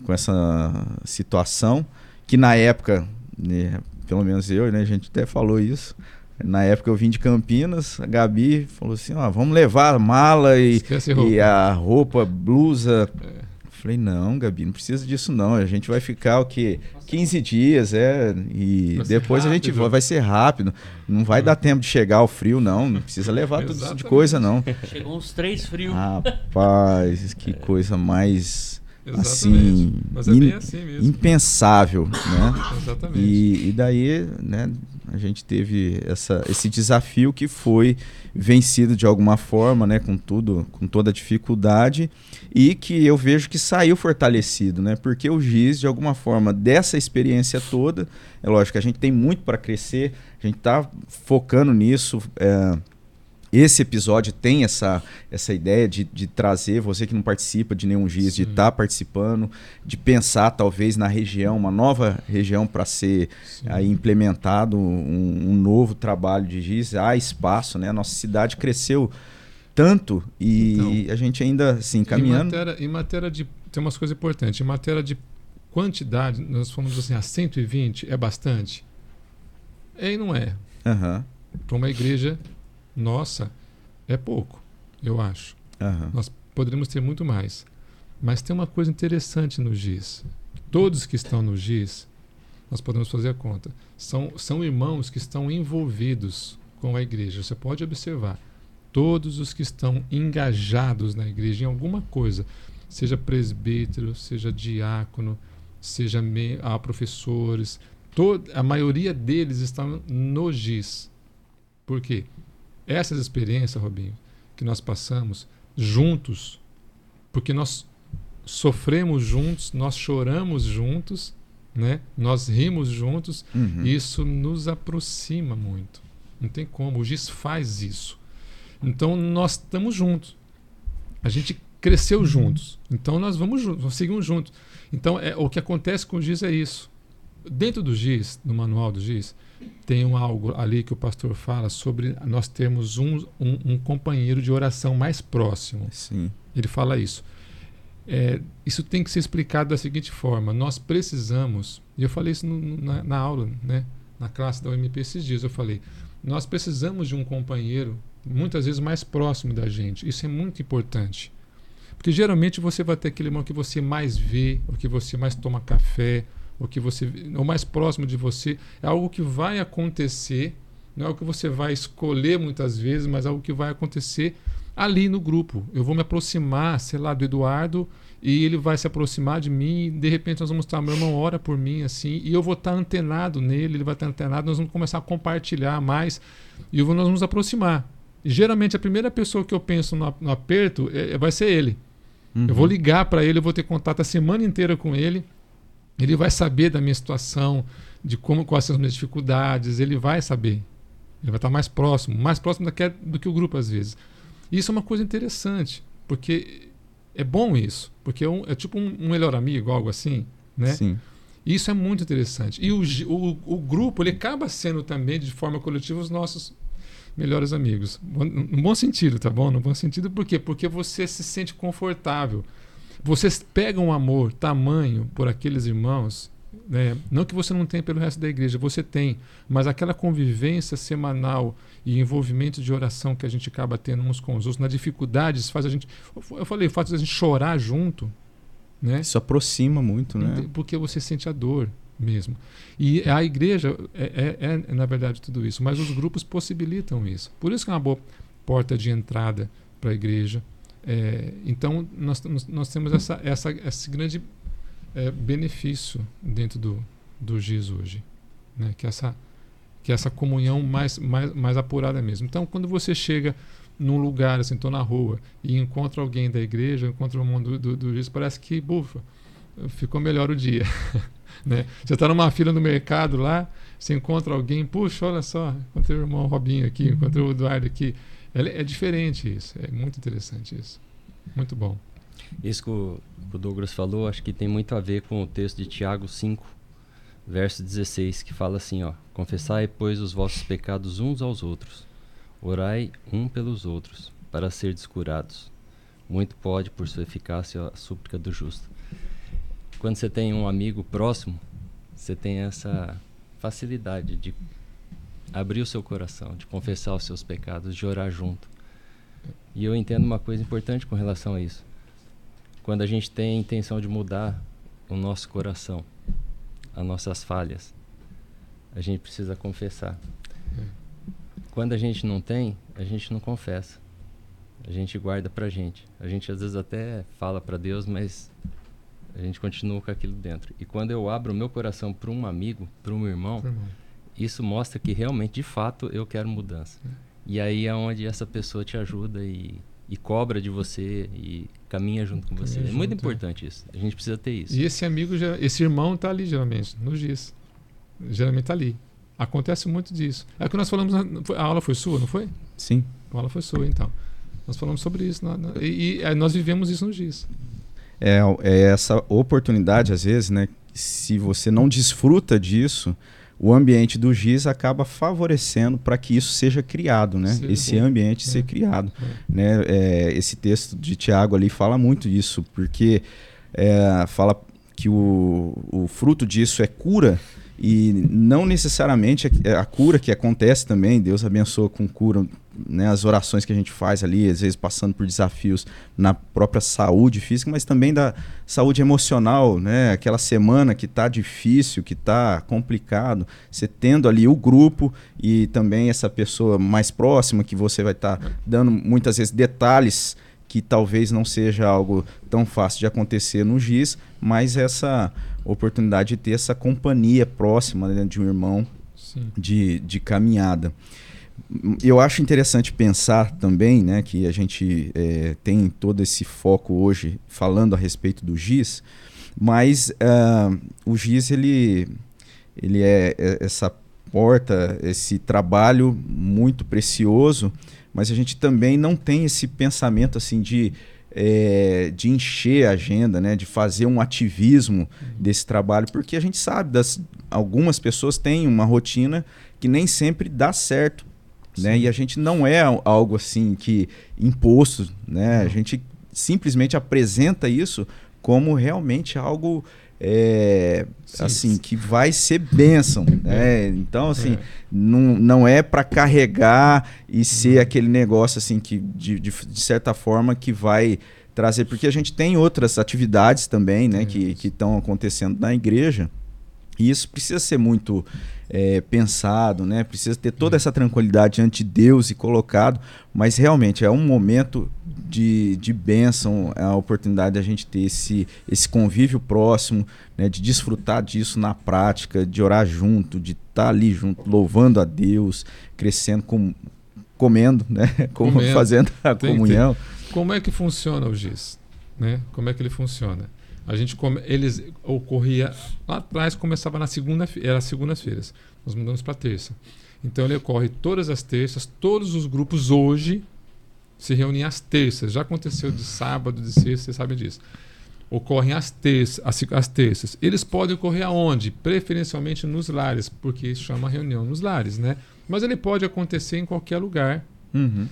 com essa situação que na época, né, pelo menos eu, né, a gente até falou isso, na época eu vim de Campinas, a Gabi falou assim, ó, vamos levar a mala e, Esquece roupa. e a roupa, blusa, É. Falei, não, Gabi, não precisa disso não. A gente vai ficar o quê? 15 dias, é. E Vai depois a gente vai, vai ser rápido. Não vai dar tempo de chegar ao frio, não. Não precisa levar tudo isso de coisa, não. Chegou uns três frios. Rapaz, que coisa mais Exatamente. assim. Mas é in- bem assim mesmo. impensável, né? Exatamente. E, e daí, né, a gente teve essa, esse desafio que foi vencido de alguma forma, né, com tudo, com toda a dificuldade, e que eu vejo que saiu fortalecido, né? Porque o GIS, de alguma forma, dessa experiência toda, é lógico a gente tem muito para crescer, a gente está focando nisso. é, esse episódio tem essa, essa ideia de, de trazer você que não participa de nenhum GIS, de Sim. estar participando, de pensar talvez na região, uma nova região para ser Sim. aí implementado um, um novo trabalho de GIS. Há espaço, né? A nossa cidade cresceu tanto e a gente ainda assim Em caminhando. matéria, em matéria de. Tem umas coisas importantes. Em matéria de quantidade, nós falamos assim, a 120 é bastante? É e não é. Aham, Para uma igreja nossa, é pouco, eu acho. aham. Nós poderíamos ter muito mais. Mas tem uma coisa interessante no GIS. Todos que estão no GIS, nós podemos fazer a conta, são, são irmãos que estão envolvidos com a igreja. Você pode observar. Todos os que estão engajados na igreja em alguma coisa, seja presbítero, seja diácono, seja me, ah, professores, todo, a maioria deles estão no GIS. Por quê? Essas experiências, Robinho, que nós passamos juntos, porque nós sofremos juntos, nós choramos juntos, né? Nós rimos juntos, Uhum. isso nos aproxima muito. Não tem como, o GIS faz isso. Então nós estamos juntos. A gente cresceu juntos. Então nós vamos juntos, nós seguimos juntos. Então é, o que acontece com o GIS é isso. Dentro do GIS, no manual do GIS, tem um algo ali que o pastor fala sobre nós termos um, um, um companheiro de oração mais próximo. Sim. Ele fala isso. É, isso tem que ser explicado da seguinte forma: nós precisamos, e eu falei isso no- na, na aula, né, na classe da UMP esses dias, eu falei, nós precisamos de um companheiro muitas vezes mais próximo da gente. Isso é muito importante. Porque geralmente você vai ter aquele irmão que você mais vê, o que você mais toma café, o que você o mais próximo de você, é algo que vai acontecer, não é algo que você vai escolher muitas vezes, mas é algo que vai acontecer ali no grupo. Eu vou me aproximar, sei lá, do Eduardo e ele vai se aproximar de mim e de repente nós vamos estar, meu irmão ora por mim assim, e eu vou estar antenado nele, ele vai estar antenado, nós vamos começar a compartilhar mais e nós vamos nos aproximar. E, geralmente a primeira pessoa que eu penso no, no aperto é, vai ser ele. Uhum. Eu vou ligar para ele, eu vou ter contato a semana inteira com ele. Ele vai saber da minha situação, de como quais são as minhas dificuldades, ele vai saber. Ele vai estar mais próximo, mais próximo do que, do que o grupo às vezes. E isso é uma coisa interessante, porque é bom isso, porque é, um, é tipo um, um, melhor amigo, algo assim, né? Sim. Isso é muito interessante. E o, o, o grupo, ele acaba sendo também, de forma coletiva, os nossos melhores amigos. No bom sentido, tá bom? No bom sentido, por quê? Porque você se sente confortável. Você pega um amor tamanho por aqueles irmãos, né? não que você não tenha pelo resto da igreja, você tem, mas aquela convivência semanal e envolvimento de oração que a gente acaba tendo uns com os outros, nas dificuldades, faz a gente. Eu falei, o fato de a gente chorar junto. Né? Isso aproxima muito, né? Porque você sente a dor mesmo. E a igreja é, é, é, na verdade, tudo isso, mas os grupos possibilitam isso. Por isso que é uma boa porta de entrada para a igreja. É, então, nós, nós temos essa, essa, esse grande é, benefício dentro do, do GIS hoje, né? que, é essa, que é essa comunhão mais, mais, mais apurada mesmo. Então, quando você chega num lugar, assim, estou na rua, e encontra alguém da igreja, encontra um mundo do, do, do GIS, parece que, bufa, ficou melhor o dia. Né? Você está numa fila no mercado lá, você encontra alguém, puxa, olha só, encontrei o irmão Robinho aqui, encontrei o Eduardo aqui. É, diferente isso, é muito interessante isso. Muito bom. Isso que o, que o Douglas falou, acho que tem muito a ver com o texto de Tiago 5, verso 16, que fala assim, ó, confessai, pois, os vossos pecados uns aos outros, orai um pelos outros, para ser descurados. Muito pode, por sua eficácia, a súplica do justo quando você tem um amigo próximo, você tem essa facilidade de abrir o seu coração, de confessar os seus pecados, de orar junto. E eu entendo uma coisa importante com relação a isso. Quando a gente tem a intenção de mudar o nosso coração, as nossas falhas, a gente precisa confessar. Quando a gente não tem, a gente não confessa. A gente guarda pra gente. A gente às vezes até fala para Deus, mas a gente continua com aquilo dentro. E quando eu abro o meu coração para um amigo, para um irmão, irmão, isso mostra que realmente, de fato, eu quero mudança. É. E aí é onde essa pessoa te ajuda e, e cobra de você e caminha junto com caminha você. Junto, é muito importante é. isso. A gente precisa ter isso. E esse amigo, esse irmão está ali geralmente, no GIS. Geralmente está ali. Acontece muito disso. É o que nós falamos. A aula foi sua, não foi? Sim. A aula foi sua, então. Nós falamos sobre isso. Na, na, e, e, nós vivemos isso no GIS é, é essa oportunidade, às vezes, né? Se você não desfruta disso, o ambiente do GIS acaba favorecendo para que isso seja criado, né? Sim, esse bom. ambiente é. ser criado, é. né? É, esse texto de Tiago ali fala muito disso, porque é, fala que o, o fruto disso é cura e não necessariamente a, a cura que acontece também, Deus abençoa com cura né, as orações que a gente faz ali, às vezes passando por desafios na própria saúde física, mas também da saúde emocional, né? Aquela semana que está difícil, que está complicado, você tendo ali o grupo e também essa pessoa mais próxima que você vai estar tá dando muitas vezes detalhes que talvez não seja algo tão fácil de acontecer no GIS, mas essa oportunidade de ter essa companhia próxima né, de um irmão de, de caminhada eu acho interessante pensar também, né, que a gente é, tem todo esse foco hoje falando a respeito do GIS, mas uh, o GIS ele, ele é, é essa porta, esse trabalho muito precioso, mas a gente também não tem esse pensamento assim de é, de encher a agenda, né, de fazer um ativismo desse trabalho, porque a gente sabe das algumas pessoas têm uma rotina que nem sempre dá certo né? E a gente não é algo assim que imposto, né? A gente simplesmente apresenta isso como realmente algo é, assim que vai ser bênção, né? Então assim é. não, não é para carregar e ser uhum. aquele negócio assim que de, de, de, certa forma que vai trazer, porque a gente tem outras atividades também, né, que estão acontecendo na igreja. E isso precisa ser muito é, pensado, né? Precisa ter toda essa tranquilidade diante de Deus e colocado, mas realmente é um momento de, de bênção, é a oportunidade de a gente ter esse, esse convívio próximo, né? de desfrutar disso na prática, de orar junto, de estar tá ali junto, louvando a Deus, crescendo, com, comendo, né? Como, comendo. Fazendo a tem, comunhão. Tem. Como é que funciona o GIS? Né? Como é que ele funciona? A gente come, eles ocorria lá atrás começava na segunda era segundas-feiras. Nós mudamos para terça. Então ele ocorre todas as terças, todos os grupos hoje se reúnem às terças. Já aconteceu de sábado, de sexta, vocês sabem disso. Ocorrem às terças, às, às terças. Eles podem ocorrer aonde? Preferencialmente nos lares, porque chama reunião nos lares, né? Mas ele pode acontecer em qualquer lugar. Uhum.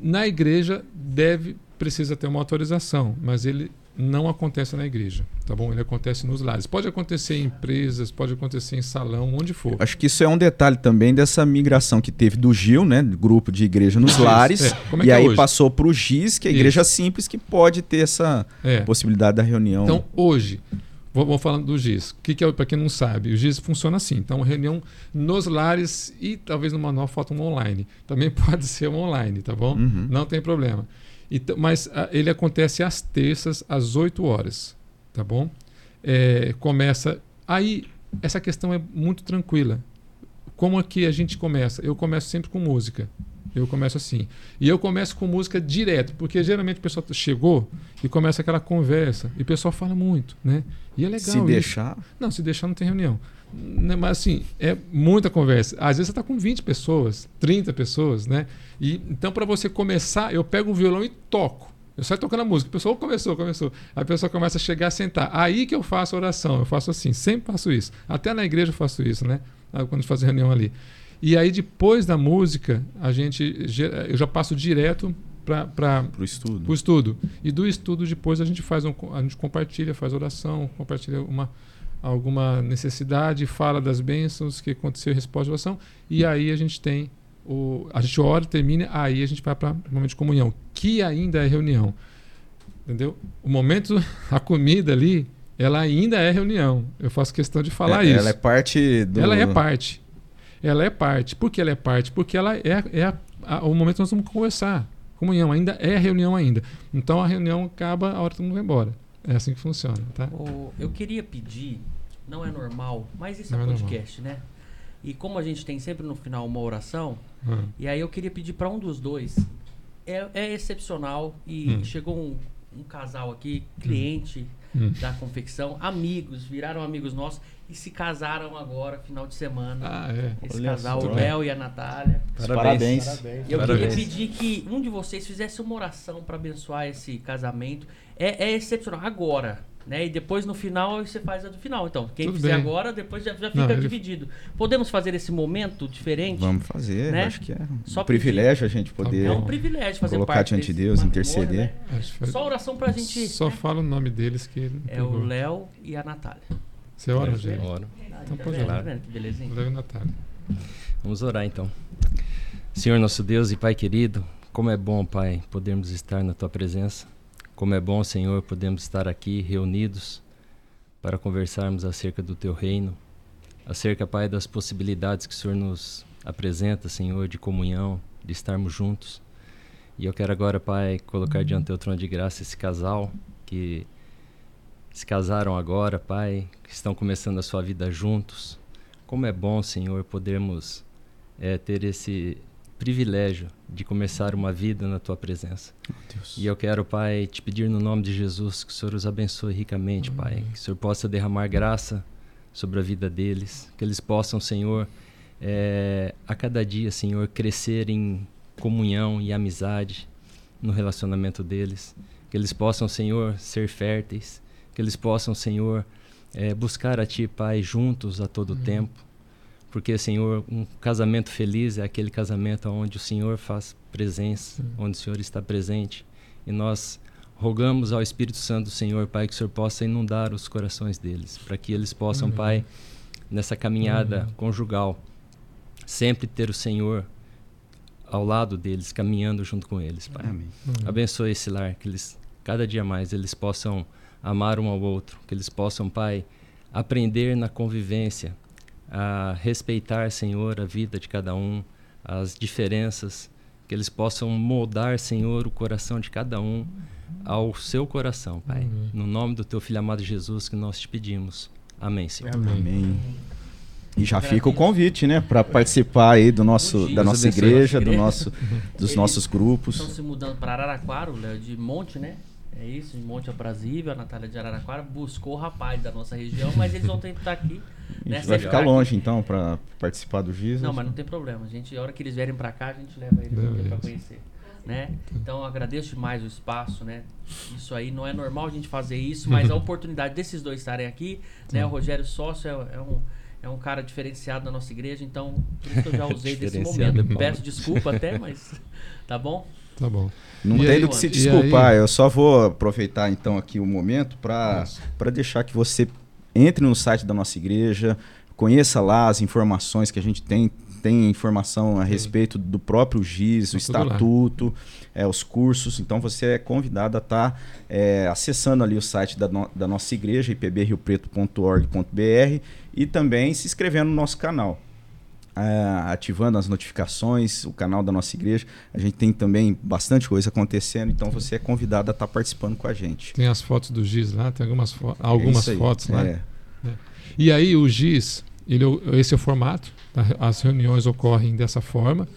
Na igreja deve precisa ter uma autorização, mas ele não acontece na igreja, tá bom? Ele acontece nos lares. Pode acontecer em empresas, pode acontecer em salão, onde for. Acho que isso é um detalhe também dessa migração que teve do Gil, né? Grupo de igreja nos lares. É. É e é aí hoje? passou para o GIS, que é a igreja isso. simples, que pode ter essa é. possibilidade da reunião. Então, hoje, vou, falando do GIS. O que, que é, para quem não sabe, o GIS funciona assim. Então, reunião nos lares e talvez numa nova foto online. Também pode ser online, tá bom? Uhum. Não tem problema. Então, mas ah, ele acontece às terças, às 8 horas. Tá bom? É, começa. Aí, essa questão é muito tranquila. Como é que a gente começa? Eu começo sempre com música. Eu começo assim. E eu começo com música direto, porque geralmente o pessoal chegou e começa aquela conversa. E o pessoal fala muito, né? E é legal. Se isso. deixar? Não, se deixar não tem reunião. Né, mas assim, é muita conversa. Às vezes você está com 20 pessoas, 30 pessoas, né? E, então, para você começar, eu pego o violão e toco. Eu saio tocando a música. O pessoal começou, começou. A pessoa começa a chegar a sentar. Aí que eu faço a oração. Eu faço assim, sempre faço isso. Até na igreja eu faço isso, né? Quando a gente faz reunião ali. E aí, depois da música, a gente eu já passo direto para o estudo. Pro estudo. E do estudo, depois, a gente faz um, a gente compartilha, faz oração, compartilha uma alguma necessidade, fala das bênçãos que aconteceu, resposta de oração, e aí a gente tem o a gente ora, termina, aí a gente vai para o momento de comunhão, que ainda é reunião. Entendeu? O momento a comida ali, ela ainda é reunião. Eu faço questão de falar é, isso. Ela é parte do Ela é parte. Ela é parte. Por que ela é parte? Porque ela é, é a, a, o momento que nós vamos conversar. Comunhão ainda é reunião ainda. Então a reunião acaba a hora que todo mundo vai embora. É assim que funciona, tá? eu queria pedir, não é normal, mas isso é não é podcast, é né? E como a gente tem sempre no final uma oração, hum. e aí eu queria pedir para um dos dois. É, é excepcional e hum. chegou um, um, casal aqui, cliente hum. da confecção, amigos, viraram amigos nossos e se casaram agora, final de semana. Ah, é. Esse Olha casal, o Léo e a Natália. Parabéns. Parabéns. Eu Parabéns. queria pedir que um de vocês fizesse uma oração para abençoar esse casamento é, é excepcional. Agora, né? E depois no final você faz a do final. Então, quem Tudo fizer bem. agora, depois já, já fica Não, dividido. Podemos fazer esse momento diferente? Vamos fazer, né? acho que é um Só privilégio pedir. a gente poder. É um privilégio fazer colocar parte diante de Deus, interceder. Né? Só oração pra gente. Só né? fala o nome deles que. É o Léo e a Natália. Você ora, gente? Oro. Então pode orar. Tá belezinha. Léo e Natália. Vamos orar então. Senhor nosso Deus e Pai querido, como é bom, Pai, podermos estar na tua presença. Como é bom, Senhor, podemos estar aqui reunidos para conversarmos acerca do Teu reino, acerca, Pai, das possibilidades que o Senhor nos apresenta, Senhor, de comunhão, de estarmos juntos. E eu quero agora, Pai, colocar diante do Teu trono de graça esse casal que se casaram agora, Pai, que estão começando a sua vida juntos. Como é bom, Senhor, podermos é, ter esse privilégio de começar uma vida na tua presença. E eu quero, Pai, te pedir no nome de Jesus que o Senhor os abençoe ricamente, Amém. Pai, que o Senhor possa derramar graça sobre a vida deles, que eles possam, Senhor, é, a cada dia, Senhor, crescer em comunhão e amizade no relacionamento deles, que eles possam, Senhor, ser férteis, que eles possam, Senhor, é, buscar a Ti, Pai, juntos a todo Amém. tempo porque, Senhor, um casamento feliz é aquele casamento onde o Senhor faz presença, onde o Senhor está presente. E nós rogamos ao Espírito Santo do Senhor, Pai, que o Senhor possa inundar os corações deles, para que eles possam, Amém. Pai, nessa caminhada Amém. conjugal, sempre ter o Senhor ao lado deles, caminhando junto com eles, Pai. Amém. Abençoe esse lar, que eles cada dia mais eles possam amar um ao outro, que eles possam, Pai, aprender na convivência, a respeitar, Senhor, a vida de cada um, as diferenças, que eles possam moldar, Senhor, o coração de cada um ao seu coração, Pai. Amém. No nome do teu filho amado Jesus que nós te pedimos. Amém, Senhor. Amém. E já fica o convite, né, para participar aí do nosso, da nossa igreja, do nosso, dos Eles nossos grupos. Estão se mudando para Araraquara, Léo, de Monte, né? É isso, de Monte Aprazível, a Natália de Araraquara buscou o rapaz da nossa região, mas eles vão ter que estar aqui. A né? gente vai ficar aqui. longe então para participar do GIS. Não, mas não tem problema. A gente, a hora que eles vierem para cá, a gente leva eles para conhecer. Né? Então eu agradeço demais o espaço, né? Isso aí não é normal a gente fazer isso, mas a oportunidade desses dois estarem aqui, né? O Rogério Sócio é, é um é um cara diferenciado da nossa igreja, então por isso que eu já usei desse momento. é. Peço desculpa até, mas tá bom? Tá bom. Não E tem aí, do que se desculpar. aí? Eu só vou aproveitar então aqui o momento para deixar que você entre no site da nossa igreja, conheça lá as informações que a gente tem. Tem informação a respeito do próprio GIS, o Tá estatuto, é, os cursos. Então você é convidado a estar acessando ali o site da, no- da nossa igreja, ipbriopreto.org.br, e também se inscrevendo no nosso canal. Ah, ativando as notificações, o canal da nossa igreja. A gente tem também bastante coisa acontecendo, então você é convidado a estar participando com a gente. Tem as fotos do GIS lá, tem algumas, fo É algumas aí. fotos lá. É. E aí o GIS, ele, é esse é o formato, tá? as reuniões ocorrem dessa forma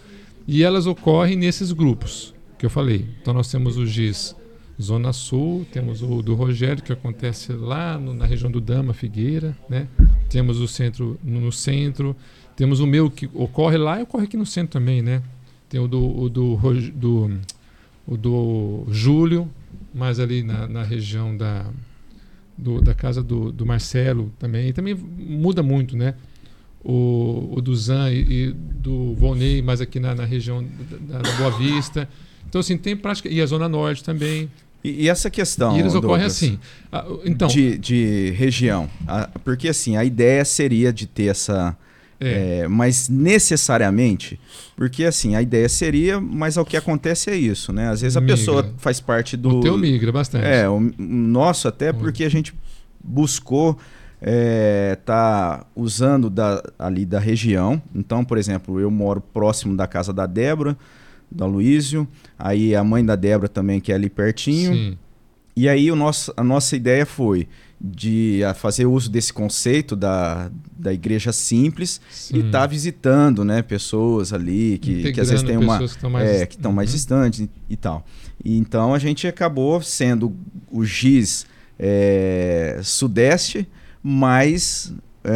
e elas ocorrem nesses grupos que eu falei. Então nós temos o GIS Zona Sul, temos o do Rogério que acontece lá no- na região do Dama, Figueira, né? Temos o centro no centro, temos o meu que ocorre lá e ocorre aqui no centro também, né? Tem o do, o do, do, o do Júlio, mais ali na, na região da, do- da casa do, do Marcelo também. E também muda muito, né? O, o do Zan e, e do Volney, mais aqui na, na região da, da Boa Vista. Então, assim, tem prática. E a Zona Norte também. E, e essa questão. e eles ocorrem Douglas, assim. Ah, Então, de, de região. Ah, porque assim, a ideia seria de ter essa. É, é, mas necessariamente, porque assim, a ideia seria, mas o que acontece é isso, né? Às vezes a Migra. pessoa faz parte do. o teu migra bastante. É, o, nosso até porque a gente buscou é, tá usando da, ali da região. Então, por exemplo, eu moro próximo da casa da Débora, da Luísio, aí a mãe da Débora também, que é ali pertinho. Sim. E aí o nosso, a nossa ideia foi de ah, fazer uso desse conceito da, da igreja simples sim. e estar visitando né, pessoas ali que, que às vezes tem uma, pessoas que estão mais, é, que estão mais Uhum. distantes e, e tal. E então a gente acabou sendo o GIS é, Sudeste, mas é,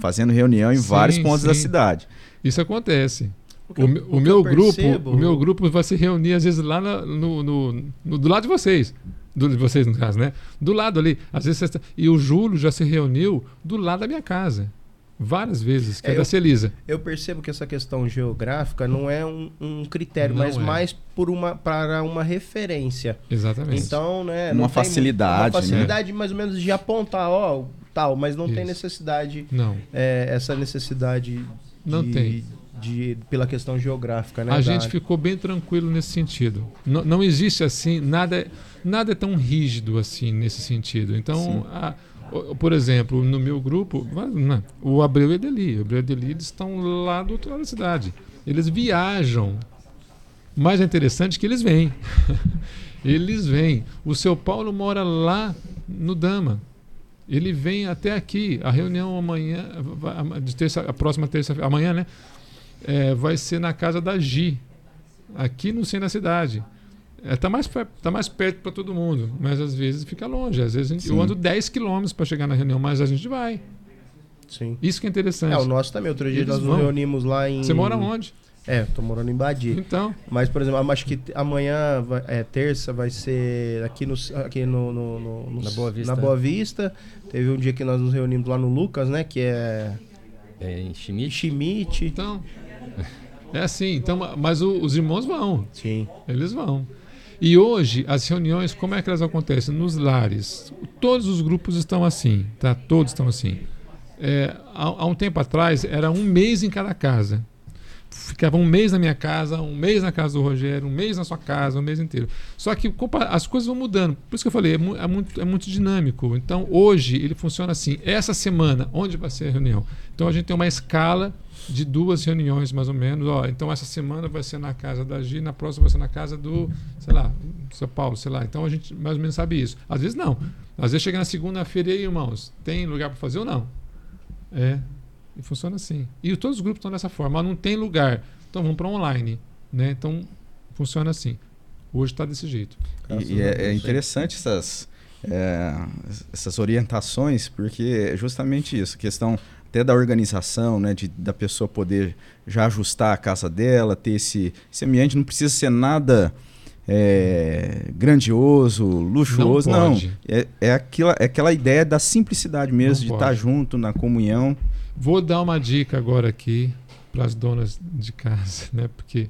fazendo reunião em Sim, vários pontos da sim. cidade. Isso acontece. O O, eu- o meu eu grupo, percebo- o meu grupo vai se reunir às vezes lá na- no, no- no- do lado de vocês, do de vocês no caso, né? Do lado ali, às vezes tá- e o Júlio já se reuniu do lado da minha casa, várias vezes, que é, É, da eu- Celisa. Eu percebo que essa questão geográfica não é um, um critério, Não mas é. mais por uma, para uma referência. Exatamente. Então, né? Uma tem facilidade, Uma né? facilidade mais ou menos de apontar, ó, tal, mas não tem Isso. necessidade, não, é, essa necessidade Não de- tem. De, pela questão geográfica, né? a gente área. ficou bem tranquilo nesse sentido. Não, não existe assim nada, é- nada é tão rígido assim nesse sentido. Então, a- por exemplo, no meu grupo, né, o Abreu e Deli, o Abreu e Deli eles estão lá do outro lado da cidade. Eles viajam. Mais é interessante que eles vêm. eles vêm. O seu Paulo mora lá no Dama. Ele vem até aqui. A reunião amanhã, de terça, a próxima terça-feira, amanhã, né? É, vai ser na casa da Gi, aqui no centro da cidade. É, tá, mais, tá mais perto para todo mundo, mas às vezes fica longe. Às vezes a gente- eu ando 10 quilômetros para chegar na reunião, mas a gente vai. Sim. Isso que é interessante. É, o nosso também. Outro dia Eles nós nos vão. reunimos lá em. Você mora onde? É, tô morando em Badia. Então, Mas, por exemplo, acho que amanhã, vai- é terça, vai ser aqui no, aqui no, no- no- no- Na Boa Vista. na Boa Vista. Teve um dia que nós nos reunimos lá no Lucas, né? Que é É, em Schmidt. Schmidt. então é assim. Então, ma- mas o- os irmãos vão. Sim. Eles vão. E hoje, as reuniões, como é que elas acontecem? Nos lares. Todos os grupos estão assim, tá? Todos estão assim. É, há, há um tempo atrás, era um mês em cada casa. ficava um mês na minha casa, um mês na casa do Rogério, um mês na sua casa, um mês inteiro. Só que as coisas vão mudando. Por isso que eu falei, é, mu é, muito, é muito dinâmico. Então, hoje, ele funciona assim. Essa semana, onde vai ser a reunião? Então, a gente tem uma escala de duas reuniões, mais ou menos. Ó, então, essa semana vai ser na casa da Gi, na próxima vai ser na casa do, sei lá, São Paulo, sei lá. Então, a gente mais ou menos sabe isso. Às vezes, não. Às vezes, chega na segunda-feira e aí, irmãos, tem lugar para fazer ou não? É, e funciona assim. E todos os grupos estão dessa forma. Não tem lugar. Então vamos para online. Né? Então funciona assim. Hoje está desse jeito. E, e é, é, interessante essas, é, essas orientações, porque é justamente isso. Questão até da organização, né, de, da pessoa poder já ajustar a casa dela, ter esse, esse ambiente. Não precisa ser nada é, grandioso, luxuoso, não. não. É, é, aquela, é aquela ideia da simplicidade mesmo, não de estar junto na comunhão. Vou dar uma dica agora aqui para as donas de casa, né? Porque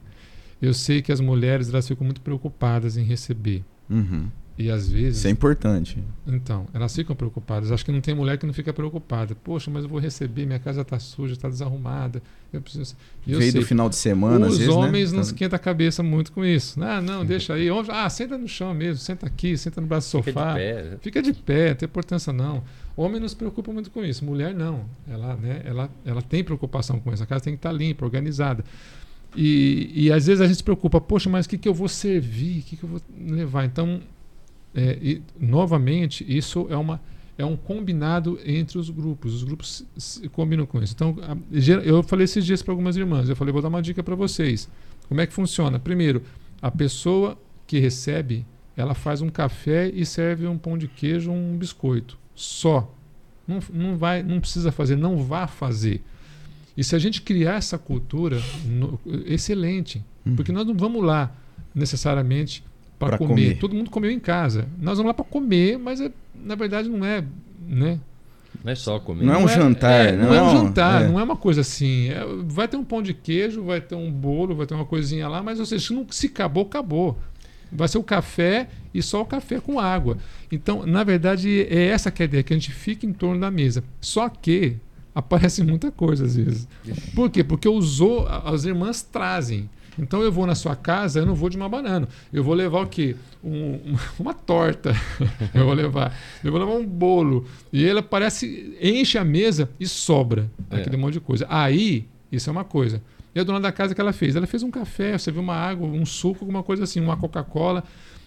eu sei que as mulheres elas ficam muito preocupadas em receber. Uhum. E às vezes. Isso é importante. Então, elas ficam preocupadas. Acho que não tem mulher que não fica preocupada. Poxa, mas eu vou receber, minha casa está suja, está desarrumada. Eu preciso. Eu Veio sei. do final de semana, Os vezes, né? homens né? não esquentam a cabeça muito com isso. Ah, não, deixa aí. Ah, senta no chão mesmo, senta aqui, senta no braço do sofá. Fica de pé. Fica de pé, não tem importância não. Homem não se preocupa muito com isso. Mulher não. Ela, né, ela, ela tem preocupação com isso. A casa tem que estar limpa, organizada. E, e às vezes a gente se preocupa, poxa, mas o que, que eu vou servir? O que, que eu vou levar? Então, é, e, novamente, isso é, uma, é um combinado entre os grupos. Os grupos se, se combinam com isso. Então, a, eu falei esses dias para algumas irmãs. Eu falei, vou dar uma dica para vocês. Como é que funciona? Primeiro, a pessoa que recebe, ela faz um café e serve um pão de queijo, um biscoito. Só. Não, não, vai, não precisa fazer, não vá fazer. E se a gente criar essa cultura, no, excelente. Uhum. Porque nós não vamos lá necessariamente para comer. comer. Todo mundo comeu em casa. Nós vamos lá para comer, mas é, na verdade não é, né? Não é só comer. Não é um jantar. É, não, não, é um jantar, é. não é uma coisa assim. É, vai ter um pão de queijo, vai ter um bolo, vai ter uma coisinha lá, mas ou seja, se, não, se acabou, acabou. Vai ser o café e só o café com água. Então, na verdade, é essa que é a ideia, que a gente fica em torno da mesa. Só que aparece muita coisa às vezes. Por quê? Porque usou, as irmãs trazem. Então eu vou na sua casa, eu não vou de uma banana. Eu vou levar o quê? Um, uma torta. eu vou levar. Eu vou levar um bolo. E ela parece, enche a mesa e sobra é. aquele monte de coisa. Aí, isso é uma coisa. E a dona da casa que ela fez? Ela fez um café, você viu uma água, um suco, alguma coisa assim, uma Coca-Cola.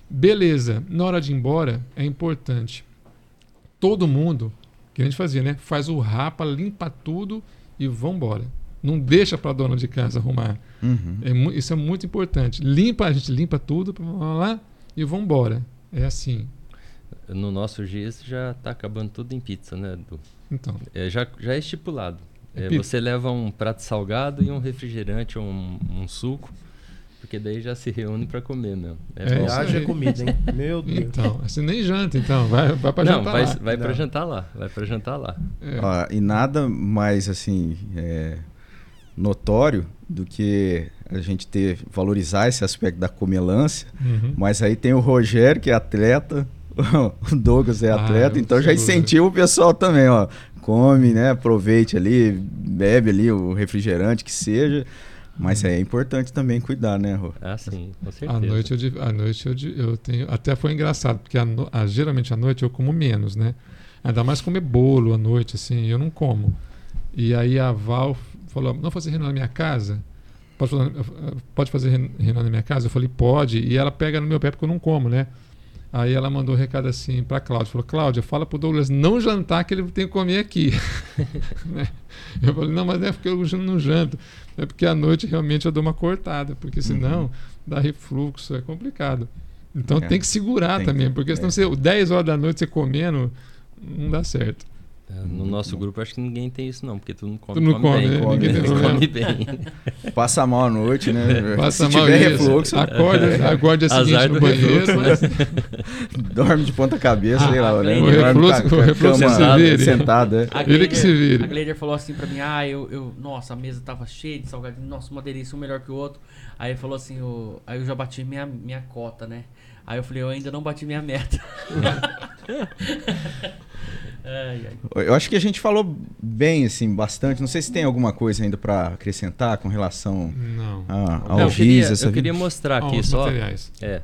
Beleza. Na hora de ir embora, é importante. Todo mundo, que a gente fazia, né? Faz o rapa, limpa tudo e vambora. Não deixa para a dona de casa arrumar. Uhum. É, isso é muito importante. Limpa, a gente limpa tudo, lá e vamos embora. É assim. No nosso GIS já está acabando tudo em pizza, né, Edu? Então. É, já, já é estipulado. É, você leva um prato salgado e um refrigerante ou um, um suco. Porque daí já se reúne para comer mesmo. É, é haja comida, hein? Meu Deus. Então, você nem janta, então. Vai, vai para jantar vai, lá. Vai para jantar lá. Vai para jantar lá. É. E nada mais, assim, é, notório do que a gente ter valorizar esse aspecto da comelância. Uhum. Mas aí tem o Rogério, que é atleta, o Douglas é ah, atleta, ah, então já incentiva o pessoal também, ó. Come, né? Aproveite ali, bebe ali o refrigerante que seja. Mas é importante também cuidar, né, Rô? Ah, sim, com certeza. À noite eu, à noite eu, eu tenho. Até foi engraçado, porque a, a, geralmente à noite eu como menos, né? Ainda mais comer bolo à noite, assim, eu não como. E aí a Val falou: não fazer reunião na minha casa? Pode, pode fazer reunião na minha casa? Eu falei: pode. E ela pega no meu pé porque eu não como, né? Aí ela mandou um recado assim para Cláudia, falou: "Cláudia, fala pro Douglas não jantar que ele tem que comer aqui". Né? eu falei: "Não, mas não é porque eu não janto, é porque à noite realmente eu dou uma cortada, porque senão uhum. dá refluxo, é complicado". Então é, tem que segurar também, porque senão é. você 10 horas da noite você comendo não dá certo. É, no nosso grupo acho que ninguém tem isso não, porque tu não come, tu não come, come bem. Né? Come, come, come bem. Passa mal à noite, né? Passa Se mal tiver isso. refluxo, acorda, acorda a seguinte no banheiro. Mas... Dorme de ponta cabeça, ah, sei lá. Né? O refluxo, o refluxo cama, se. Sentado, é. Ele que se vire. A Gleider falou assim pra mim, ah, eu, eu, nossa, a mesa tava cheia de salgadinho, nossa, uma delícia, um melhor que o outro. Aí ele falou assim, eu, aí eu já bati minha, minha cota, né? Aí eu falei, eu ainda não bati minha meta. Ai, ai. Eu acho que a gente falou bem, assim, bastante. Não sei se tem alguma coisa ainda para acrescentar com relação Não. a, ao eu GIS, queria, essa eu queria mostrar aqui só. materiais. É.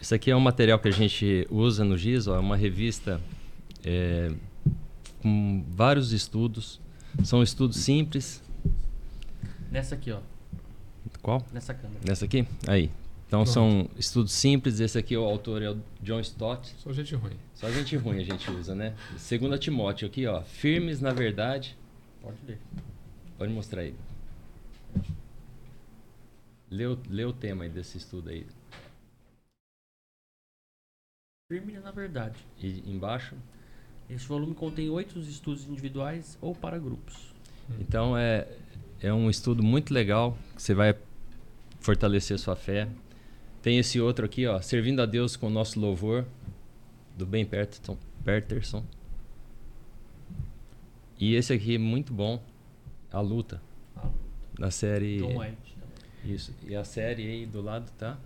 Isso aqui é um material que a gente usa no GIS, ó, é uma revista é, com vários estudos. São estudos simples. Nessa aqui, ó. Qual? Nessa câmera. Nessa aqui? Aí. Então Pronto. são estudos simples. Esse aqui, o autor é o John Stott. Só gente ruim. Só gente ruim a gente usa, né? Segunda Timóteo aqui, ó. Firmes na verdade. Pode ler. Pode mostrar aí. Lê o, lê o tema aí desse estudo aí. Firme na verdade. E embaixo. Este volume contém oito estudos individuais ou para grupos. Então é, é um estudo muito legal que você vai fortalecer sua fé. Tem esse outro aqui, ó, servindo a Deus com o nosso louvor, do Ben Peterson. Peterson. E esse aqui é muito bom, a luta da série. Tom White também. Isso. E a série aí do lado tá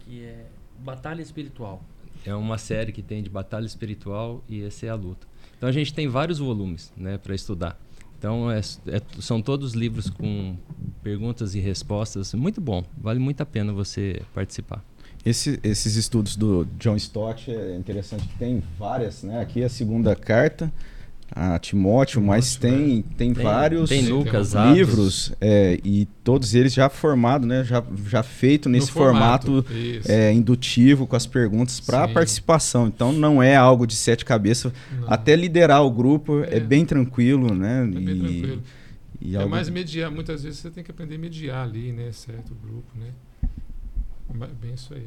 Que é Batalha Espiritual. é uma série que tem de batalha espiritual e esse é a luta. Então a gente tem vários volumes, né, para estudar. Então é- é- são todos livros com perguntas e respostas, muito bom. Vale muito a pena você participar. Esse- esses estudos do John Stott é interessante tem várias, né? Aqui é a segunda carta a Timóteo, mas tem, tem, Tem- vários tem Lucas, livros é, e todos eles já formados, né? Já, já feito nesse No formato, Isso. é, indutivo com as perguntas para Sim. participação. Então não é algo de sete cabeças. Não. Até liderar o grupo é, É. bem tranquilo, né? É bem e, tranquilo. e É algo- mais mediar. Muitas vezes você tem que aprender a mediar ali, né? Certo grupo, né? Bem isso aí.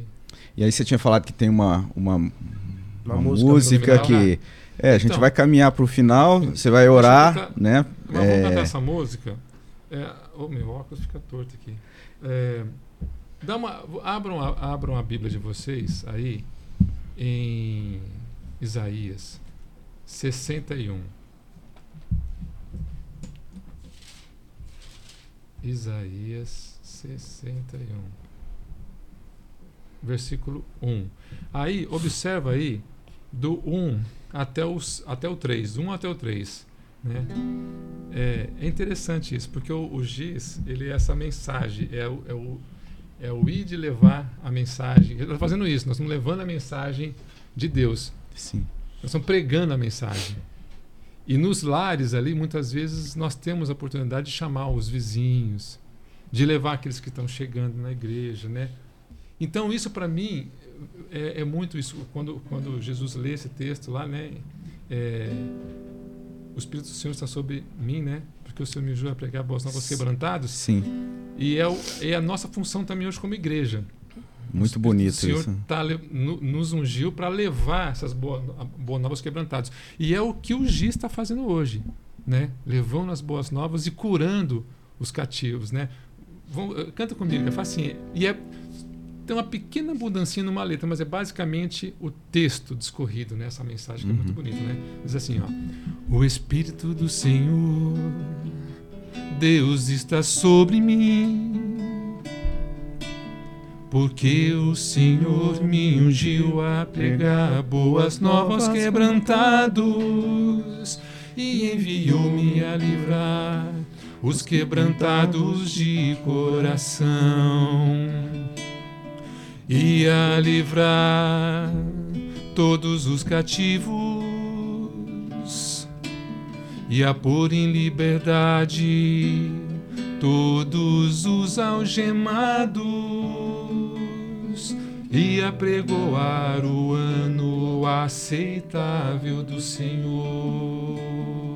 E aí você tinha falado que tem uma, uma, uma música música, final. que. É, a gente Então. vai caminhar para o final, você vai orar, cantar- né? Mas vamos É, cantar essa música. É, oh, meu óculos fica torto aqui. É, dá uma, abram, a, abram a Bíblia de vocês aí em Isaías 61. Isaías 61. Versículo 1. Aí, observa aí, do 1 até, os, até o 3. 1 até o 3. Né? É, é interessante isso, porque o, o giz, ele é essa mensagem, é o, é o, é o ir de levar a mensagem. Ele está fazendo isso, nós estamos levando a mensagem de Deus. Sim. Nós estamos pregando a mensagem. E nos lares ali, muitas vezes, nós temos a oportunidade de chamar os vizinhos, de levar aqueles que estão chegando na igreja, né? Então, isso para mim é, é muito isso. Quando, quando Jesus lê esse texto lá, né? É, o Espírito do Senhor está sobre mim, né? Porque o Senhor me ajuda a pregar boas novas quebrantados. Sim. E é, o, é a nossa função também hoje como igreja. Muito O bonito Senhor isso. tá, no- nos ungiu para levar essas boas, boas novas quebrantados. E é o que o Giz está fazendo hoje, né? Levando as boas novas e curando os cativos, né? Vão, canta comigo, é facinho. E é tem uma pequena mudancinha numa letra, mas é basicamente o texto discorrido, né? Essa mensagem que é muito Uhum. bonita, né? Diz assim, ó: O Espírito do Senhor, Deus está sobre mim. Porque o Senhor me ungiu a pregar boas novas quebrantados e enviou-me a livrar os quebrantados de coração e a livrar todos os cativos. E a pôr em liberdade todos os algemados. E apregoar o ano aceitável do Senhor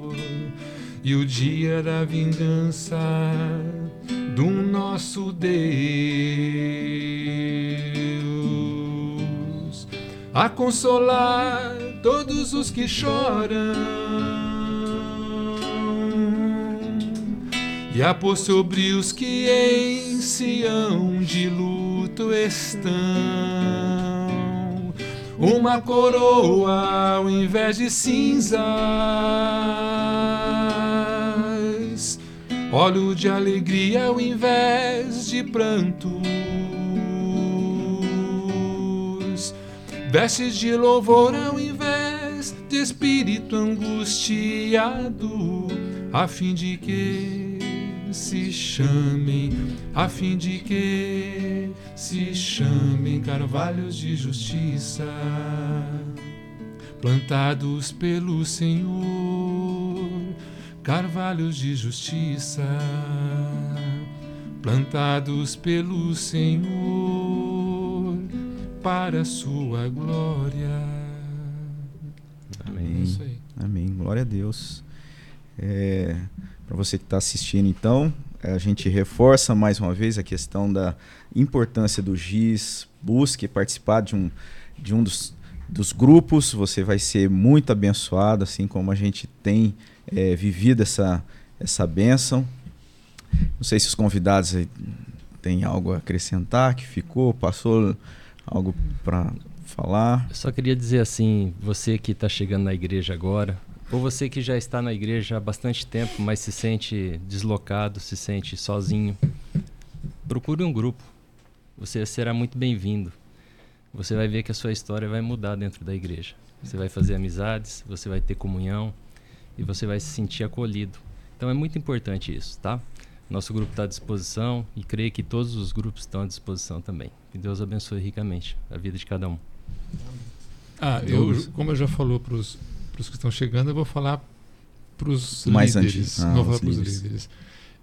e o dia da vingança do nosso Deus. A consolar todos os que choram. E a pôr sobre os que em Sião de luto estão. Uma coroa ao invés de cinzas, óleo de alegria ao invés de prantos, vestes de louvor ao invés de espírito angustiado, a fim de que se chamem, a fim de que se chamem carvalhos de justiça, plantados pelo Senhor, carvalhos de justiça, plantados pelo Senhor, para a sua glória. Amém. É isso aí. Amém. Glória a Deus. É, Para você que está assistindo, então, a gente reforça mais uma vez a questão da importância do GIS. Busque participar de um, de um dos, dos grupos. Você vai ser muito abençoado, assim como a gente tem é, vivido essa, essa bênção. Não sei se os convidados têm algo a acrescentar que ficou, passou algo para falar. Eu só queria dizer assim, você que está chegando na igreja agora, ou você que já está na igreja há bastante tempo, mas se sente deslocado, se sente sozinho, procure um grupo. Você será muito bem-vindo. Você vai ver que a sua história vai mudar dentro da igreja. Você vai fazer amizades, você vai ter comunhão e você vai se sentir acolhido. Então é muito importante isso, tá? Nosso grupo está à disposição e creio que todos os grupos estão à disposição também. Que Deus abençoe ricamente a vida de cada um. Ah, eu, como eu já falou para os que estão chegando, eu vou falar para os Mais líderes. antigos. Ah, vou falar para os líderes. líderes.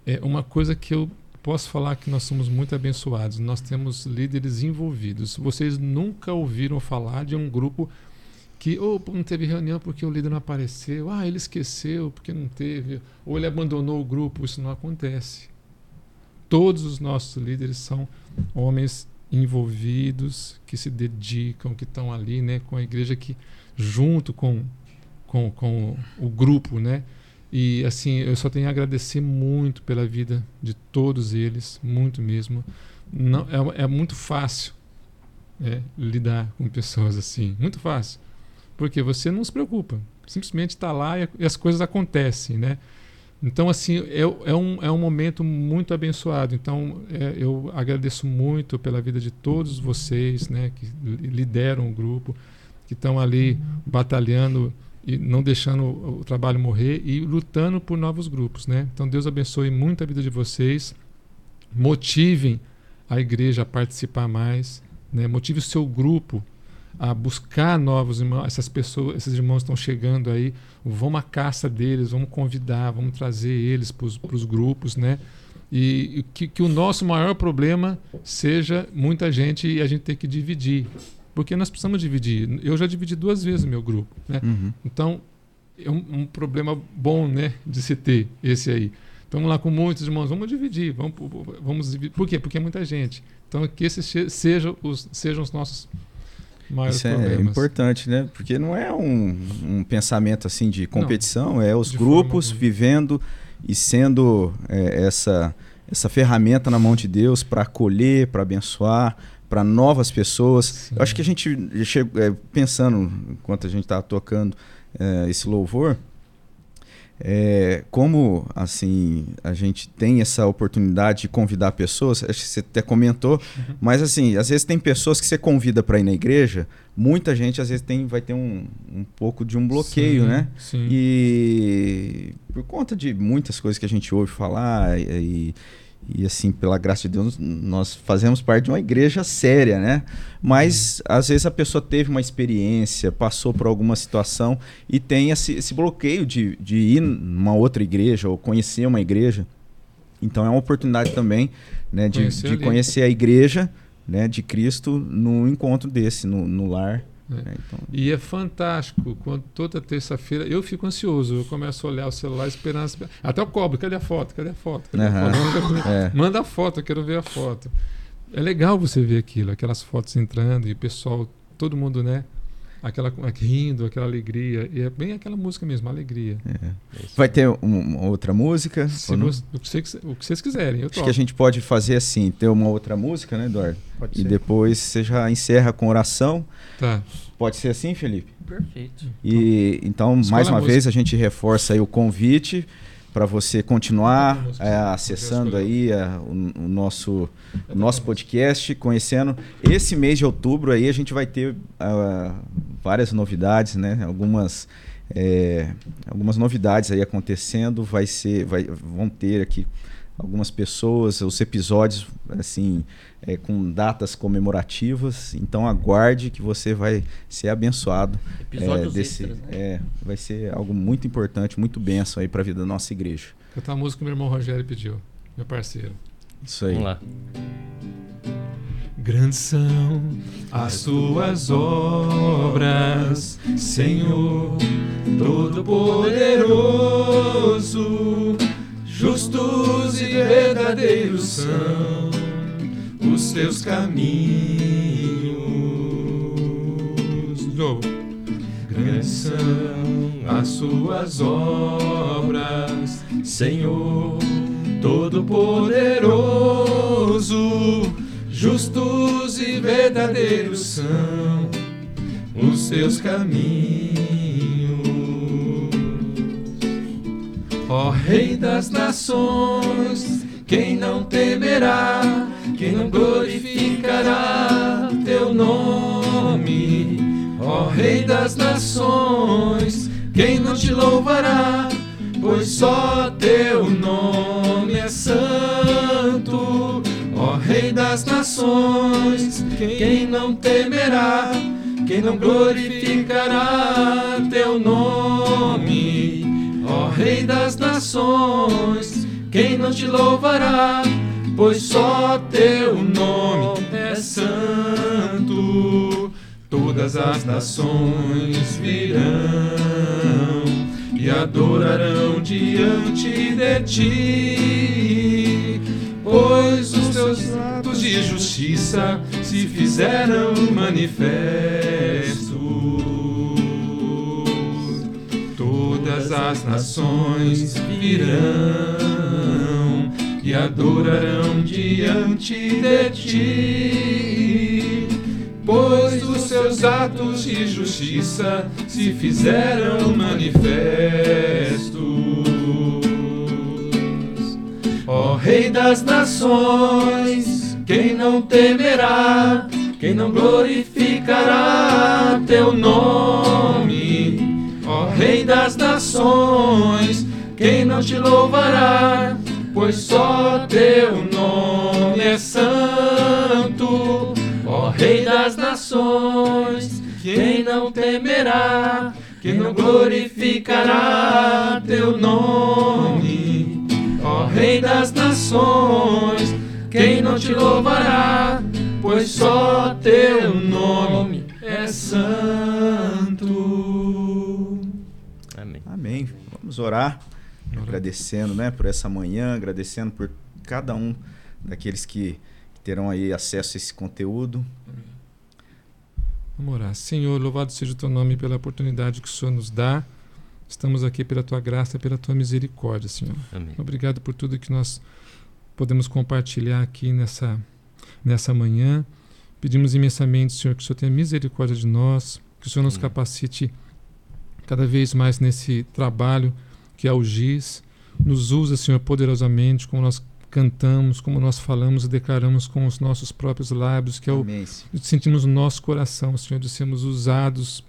É uma coisa que eu posso falar que nós somos muito abençoados. Nós temos líderes envolvidos. Vocês nunca ouviram falar de um grupo que ou não teve reunião porque o líder não apareceu, ah, ele esqueceu porque não teve, ou ele abandonou o grupo. Isso não acontece. Todos os nossos líderes são homens envolvidos, que se dedicam, que estão ali, né, com a igreja que junto com com, com o grupo, né? E assim, eu só tenho a agradecer muito pela vida de todos eles, muito mesmo. Não é, é muito fácil é, lidar com pessoas assim, muito fácil, porque você não se preocupa, simplesmente está lá e, as coisas acontecem, né? Então, assim, é, é, um, é um momento muito abençoado. Então, é, eu agradeço muito pela vida de todos vocês, né, que li- lideram o grupo, que estão ali batalhando e não deixando o trabalho morrer e lutando por novos grupos, né? Então, Deus abençoe muito a vida de vocês. Motivem a igreja a participar mais, né? Motive o seu grupo a buscar novos irmãos. Essas pessoas, esses irmãos estão chegando aí, vamos à caça deles, vamos convidar, vamos trazer eles para os grupos, né? E, e que, que o nosso maior problema seja muita gente e a gente ter que dividir. Porque nós precisamos dividir. Eu já dividi duas vezes o meu grupo. Né? Uhum. Então, é um, um problema bom né, de se ter esse aí. Vamos lá com muitos irmãos, vamos dividir. Vamos, vamos dividir. Por quê? Porque é muita gente. Então, que esses sejam os, sejam os nossos maiores Isso é problemas. importante, né? Porque não é um, um pensamento assim de competição, é os grupos vivendo e sendo é, essa, essa ferramenta na mão de Deus para acolher, para abençoar, para novas pessoas. Sim. Eu acho que a gente chegou, é, pensando enquanto a gente estava tocando é, esse louvor, é, como assim a gente tem essa oportunidade de convidar pessoas, acho que você até comentou, mas assim, às vezes tem pessoas que você convida para ir na igreja, muita gente às vezes tem, vai ter um, um pouco de um bloqueio, Sim, né? Sim. E por conta de muitas coisas que a gente ouve falar e, e assim, pela graça de Deus, nós fazemos parte de uma igreja séria, né? Mas às vezes a pessoa teve uma experiência, passou por alguma situação e tem esse, esse bloqueio de, de ir numa outra igreja ou conhecer uma igreja. Então é uma oportunidade também né, de, Conhecer de conhecer a igreja né, de Cristo num encontro desse, no, no lar. É. né? Então, E é fantástico quando toda terça-feira eu fico ansioso, eu começo a olhar o celular esperando. Até eu cobro, cadê a foto? Cadê a foto? Cadê a foto? Manda, é. manda a foto, eu quero ver a foto. É legal você ver aquilo, aquelas fotos entrando e o pessoal, todo mundo, né? Aquela rindo, aquela alegria. E é bem aquela música mesmo, alegria. Vai ter um- uma outra música? Se você- o, que vocês, o que vocês quiserem, eu Acho que a gente pode fazer assim, ter uma outra música, né, Eduardo? Pode E ser. depois você já encerra com oração. Tá. Pode ser assim, Felipe? Perfeito. E então, mais uma música. vez, a gente reforça aí o convite para você continuar é, acessando aí é, o, o, nosso, o nosso podcast, conhecendo. Esse mês de outubro aí a gente vai ter uh, várias novidades, né? Algumas é, algumas novidades aí acontecendo. Vai ser, vai, vão ter aqui algumas pessoas, os episódios assim é, com datas comemorativas. Então aguarde que você vai ser abençoado. Episódios é, desse, extras, né? é, vai ser algo muito importante, muito benção aí para a vida da nossa igreja. Cantar a música que meu irmão Rogério pediu, meu parceiro. Isso aí. Vamos lá. Grandes são as tuas obras, Senhor Todo-Poderoso, justos e verdadeiros são os teus caminhos. No. Grandes são as tuas obras, Senhor Todo-Poderoso justos e verdadeiros são os seus caminhos. Ó Rei das nações, quem não temerá, quem não glorificará teu nome? Ó Rei das nações, quem não te louvará, pois só teu nome é santo Ó Rei das nações, quem não temerá, quem não glorificará teu nome? Rei das nações, quem não te louvará, pois só teu nome é santo. Todas as nações virão e adorarão diante de ti pois os teus atos de justiça se fizeram manifestos. Todas as nações virão e adorarão diante de ti, pois os seus atos de justiça se fizeram manifestos. Ó Rei das nações, quem não temerá, quem não glorificará teu nome? Ó Rei das nações, quem não te louvará, pois só teu nome é santo. Ó Rei das nações, quem não temerá, quem não glorificará teu nome? Ó Rei das nações, quem não te louvará? Pois só teu nome é santo. Amém. Amém. Vamos orar, agradecendo, né, por essa manhã, agradecendo por cada um daqueles que terão aí acesso a esse conteúdo. Vamos orar. Senhor, louvado seja o teu nome pela oportunidade que o Senhor nos dá Estamos aqui pela tua graça e pela tua misericórdia, Senhor. Amém. Obrigado por tudo que nós podemos compartilhar aqui nessa, nessa manhã. Pedimos imensamente, Senhor, que o Senhor tenha misericórdia de nós, que o Senhor nos capacite cada vez mais nesse trabalho que é o GIS. Nos usa, Senhor, poderosamente, como nós cantamos, como nós falamos e declaramos com os nossos próprios lábios, que é o Amém. sentimos no nosso coração, Senhor, de sermos usados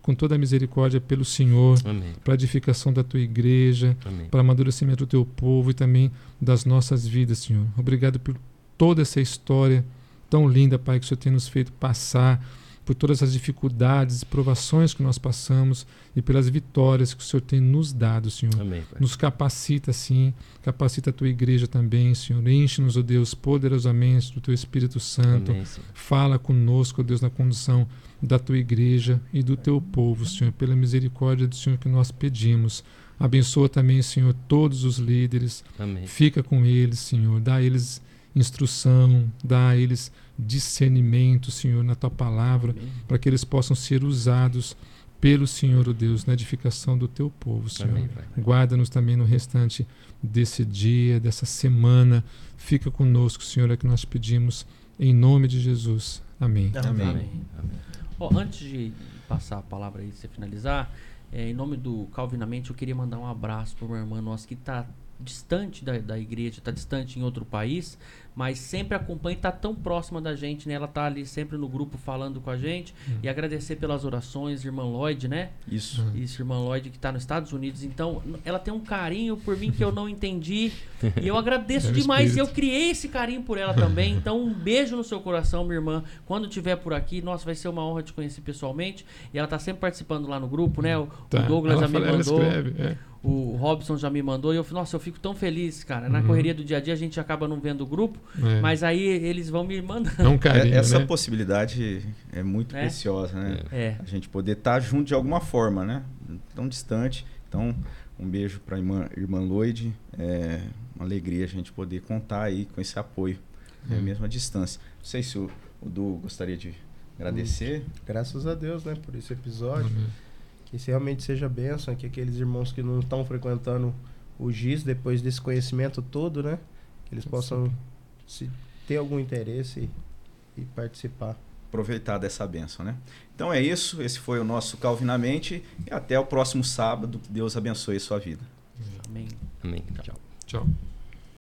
com toda a misericórdia pelo Senhor, para a edificação da tua igreja, para o amadurecimento do teu povo e também das nossas vidas, Senhor. Obrigado por toda essa história tão linda, Pai, que o Senhor tem nos feito passar, por todas as dificuldades e provações que nós passamos e pelas vitórias que o Senhor tem nos dado, Senhor. Amém, nos capacita, sim, capacita a tua igreja também, Senhor. Enche-nos, ó oh Deus, poderosamente do teu Espírito Santo. Amém, Fala conosco, ó oh Deus, na condução da tua igreja e do teu povo, Senhor, pela misericórdia do Senhor que nós pedimos. Abençoa também, Senhor, todos os líderes. Amém. Fica com eles, Senhor. Dá a eles instrução, dá a eles discernimento, Senhor, na tua palavra, para que eles possam ser usados pelo Senhor, o oh Deus, na edificação do teu povo, Senhor. Guarda-nos também no restante desse dia, dessa semana. Fica conosco, Senhor, é que nós pedimos em nome de Jesus. Amém. Amém. Amém. Amém. Oh, antes de passar a palavra aí, você finalizar, É, em nome do Calvinamente, eu queria mandar um abraço para uma irmã nossa que está distante da, da igreja, está distante em outro país, mas sempre acompanha e está tão próxima da gente, né? Ela está ali sempre no grupo falando com a gente. Hum. E agradecer pelas orações, irmã Lloyd, né? Isso. Hum. Isso, irmã Lloyd, que está nos Estados Unidos. Então, ela tem um carinho por mim que eu não entendi. E eu agradeço É demais. E espírito. eu criei esse carinho por ela também. Então, um beijo no seu coração, minha irmã. Quando estiver por aqui, nossa, vai ser uma honra te conhecer pessoalmente. E ela está sempre participando lá no grupo, né? O, Tá. o Douglas ela já me fala- ela mandou. escreve, é. O Robson já me mandou e eu, nossa, eu fico tão feliz, cara. Na Uhum. correria do dia a dia a gente acaba não vendo o grupo, É. mas aí eles vão me mandando. É um carinho, É- Essa né? possibilidade é muito É? preciosa, né? É. A gente poder estar junto de alguma forma, né? Tão distante. Então, um beijo para a irmã, irmã Lloyd. É uma alegria a gente poder contar aí com esse apoio, é. É. mesmo à distância. Não sei se o, o Du gostaria de agradecer. Graças a Deus, né, por esse episódio. Amém. Que esse realmente seja bênção, que aqueles irmãos que não estão frequentando o GIS depois desse conhecimento todo, né? Que eles possam se ter algum interesse e, e participar. Aproveitar dessa benção, né? Então é isso. Esse foi o nosso Calvinamente. E até o próximo sábado. Que Deus abençoe a sua vida. Amém. Amém. Tchau. Tchau.